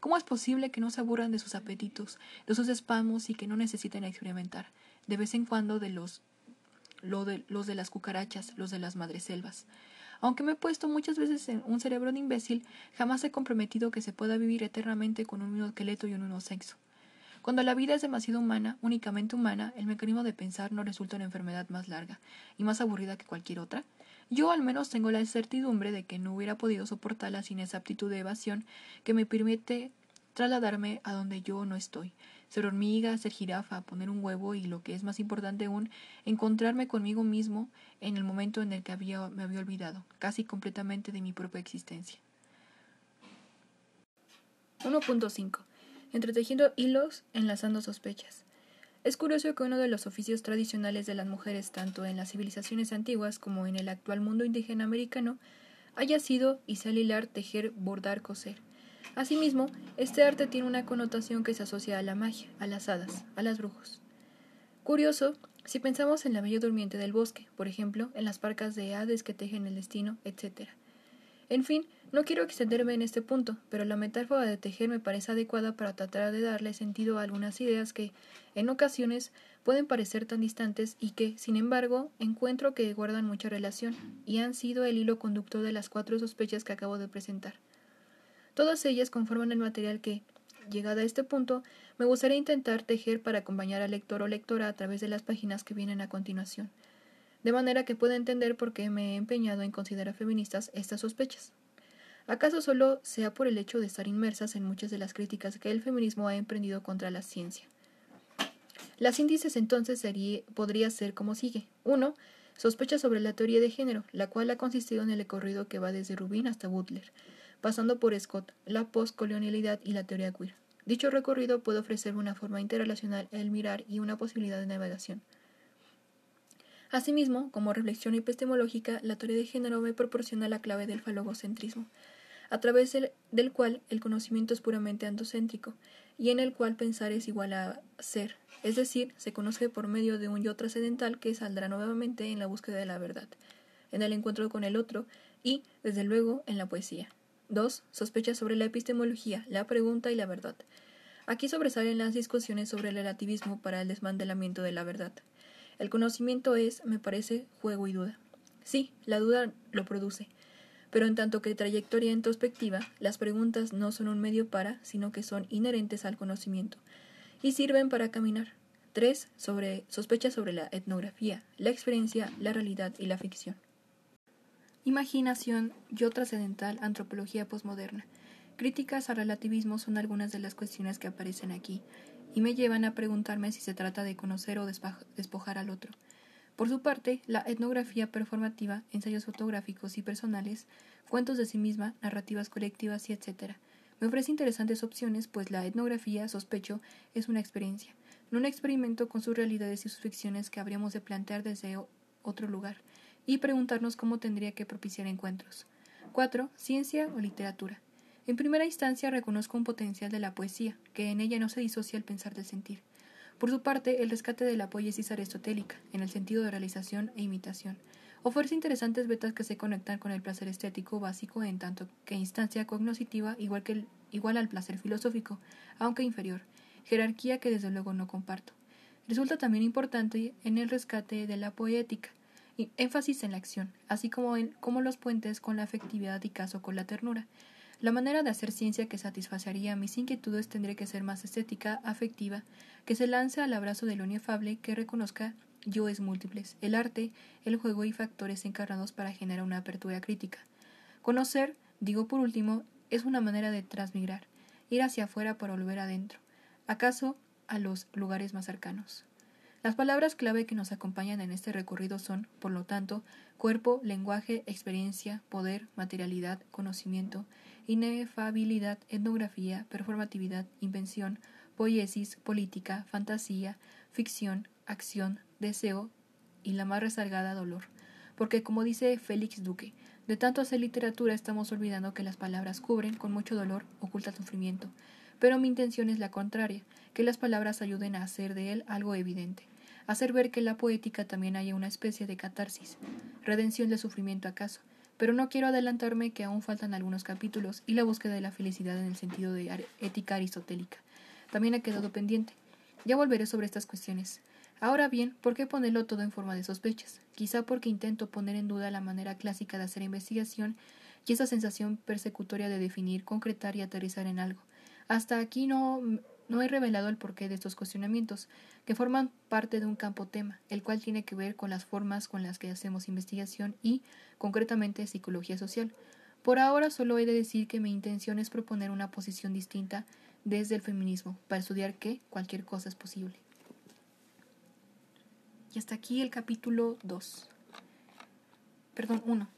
¿Cómo es posible que no se aburran de sus apetitos, de sus espasmos y que no necesiten experimentar, de vez en cuando, de los, lo de, los de las cucarachas, los de las madreselvas? Aunque me he puesto muchas veces en un cerebro de imbécil, jamás he comprometido que se pueda vivir eternamente con un mismo esqueleto y un mismo sexo. Cuando la vida es demasiado humana, únicamente humana, el mecanismo de pensar no resulta una enfermedad más larga y más aburrida que cualquier otra. Yo al menos tengo la certidumbre de que no hubiera podido soportarla sin esa aptitud de evasión que me permite trasladarme a donde yo no estoy, ser hormiga, ser jirafa, poner un huevo y lo que es más importante aún, encontrarme conmigo mismo en el momento en el que había, me había olvidado, casi completamente de mi propia existencia. 1.5 entretejiendo hilos, enlazando sospechas. Es curioso que uno de los oficios tradicionales de las mujeres, tanto en las civilizaciones antiguas como en el actual mundo indígena americano, haya sido y sea hilar, tejer, bordar, coser. Asimismo, este arte tiene una connotación que se asocia a la magia, a las hadas, a las brujos. Curioso, si pensamos en la bella durmiente del bosque, por ejemplo, en las parcas de hades que tejen el destino, etc. En fin, no quiero extenderme en este punto, pero la metáfora de tejer me parece adecuada para tratar de darle sentido a algunas ideas que, en ocasiones, pueden parecer tan distantes y que, sin embargo, encuentro que guardan mucha relación y han sido el hilo conductor de las cuatro sospechas que acabo de presentar. Todas ellas conforman el material que, llegada a este punto, me gustaría intentar tejer para acompañar al lector o lectora a través de las páginas que vienen a continuación de manera que pueda entender por qué me he empeñado en considerar feministas estas sospechas. ¿Acaso solo sea por el hecho de estar inmersas en muchas de las críticas que el feminismo ha emprendido contra la ciencia? Las índices entonces sería, podría ser como sigue. 1. Sospecha sobre la teoría de género, la cual ha consistido en el recorrido que va desde Rubin hasta Butler, pasando por Scott, la postcolonialidad y la teoría queer. Dicho recorrido puede ofrecer una forma interrelacional el mirar y una posibilidad de navegación. Asimismo, como reflexión epistemológica, la teoría de género me proporciona la clave del falogocentrismo, a través del, cual el conocimiento es puramente andocéntrico, y en el cual pensar es igual a ser, es decir, se conoce por medio de un yo trascendental que saldrá nuevamente en la búsqueda de la verdad, en el encuentro con el otro y, desde luego, en la poesía. 2. Sospecha sobre la epistemología, la pregunta y la verdad. Aquí sobresalen las discusiones sobre el relativismo para el desmantelamiento de la verdad. El conocimiento es, me parece, juego y duda. Sí, la duda lo produce. Pero en tanto que trayectoria introspectiva, las preguntas no son un medio para, sino que son inherentes al conocimiento y sirven para caminar. 3. Sobre, sospecha sobre la etnografía, la experiencia, la realidad y la ficción. Imaginación, yo trascendental, antropología posmoderna. Críticas al relativismo son algunas de las cuestiones que aparecen aquí, y me llevan a preguntarme si se trata de conocer o despojar al otro. Por su parte, la etnografía performativa, ensayos fotográficos y personales, cuentos de sí misma, narrativas colectivas y etc. Me ofrece interesantes opciones, pues la etnografía, sospecho, es una experiencia, no un experimento con sus realidades y sus ficciones que habríamos de plantear desde otro lugar, y preguntarnos cómo tendría que propiciar encuentros. 4. Ciencia o literatura. En primera instancia reconozco un potencial de la poesía, que en ella no se disocia el pensar del sentir. Por su parte, el rescate de la poiesis aristotélica, en el sentido de realización e imitación, ofrece interesantes vetas que se conectan con el placer estético básico en tanto que instancia cognoscitiva igual, que igual al placer filosófico, aunque inferior, jerarquía que desde luego no comparto. Resulta también importante en el rescate de la poética, y énfasis en la acción, así como en los puentes con la afectividad y caso con la ternura, la manera de hacer ciencia que satisfacería mis inquietudes tendría que ser más estética, afectiva, que se lance al abrazo de lo inefable, que reconozca yo es múltiples, el arte, el juego y factores encarnados para generar una apertura crítica. Conocer, digo por último, es una manera de transmigrar, ir hacia afuera para volver adentro, acaso a los lugares más cercanos. Las palabras clave que nos acompañan en este recorrido son, por lo tanto, cuerpo, lenguaje, experiencia, poder, materialidad, conocimiento, inefabilidad, etnografía, performatividad, invención, poiesis, política, fantasía, ficción, acción, deseo y la más rezagada dolor. Porque, como dice Félix Duque, de tanto hacer literatura estamos olvidando que las palabras cubren con mucho dolor, oculta sufrimiento. Pero mi intención es la contraria, que las palabras ayuden a hacer de él algo evidente, hacer ver que en la poética también hay una especie de catarsis, redención del sufrimiento acaso, pero no quiero adelantarme que aún faltan algunos capítulos y la búsqueda de la felicidad en el sentido de ética aristotélica. También ha quedado pendiente. Ya volveré sobre estas cuestiones. Ahora bien, ¿por qué ponerlo todo en forma de sospechas? Quizá porque intento poner en duda la manera clásica de hacer investigación y esa sensación persecutoria de definir, concretar y aterrizar en algo. Hasta aquí no, no he revelado el porqué de estos cuestionamientos, que forman parte de un campo tema, el cual tiene que ver con las formas con las que hacemos investigación y, concretamente, psicología social. Por ahora solo he de decir que mi intención es proponer una posición distinta desde el feminismo, para estudiar que cualquier cosa es posible. Y hasta aquí el capítulo 2. Perdón, 1.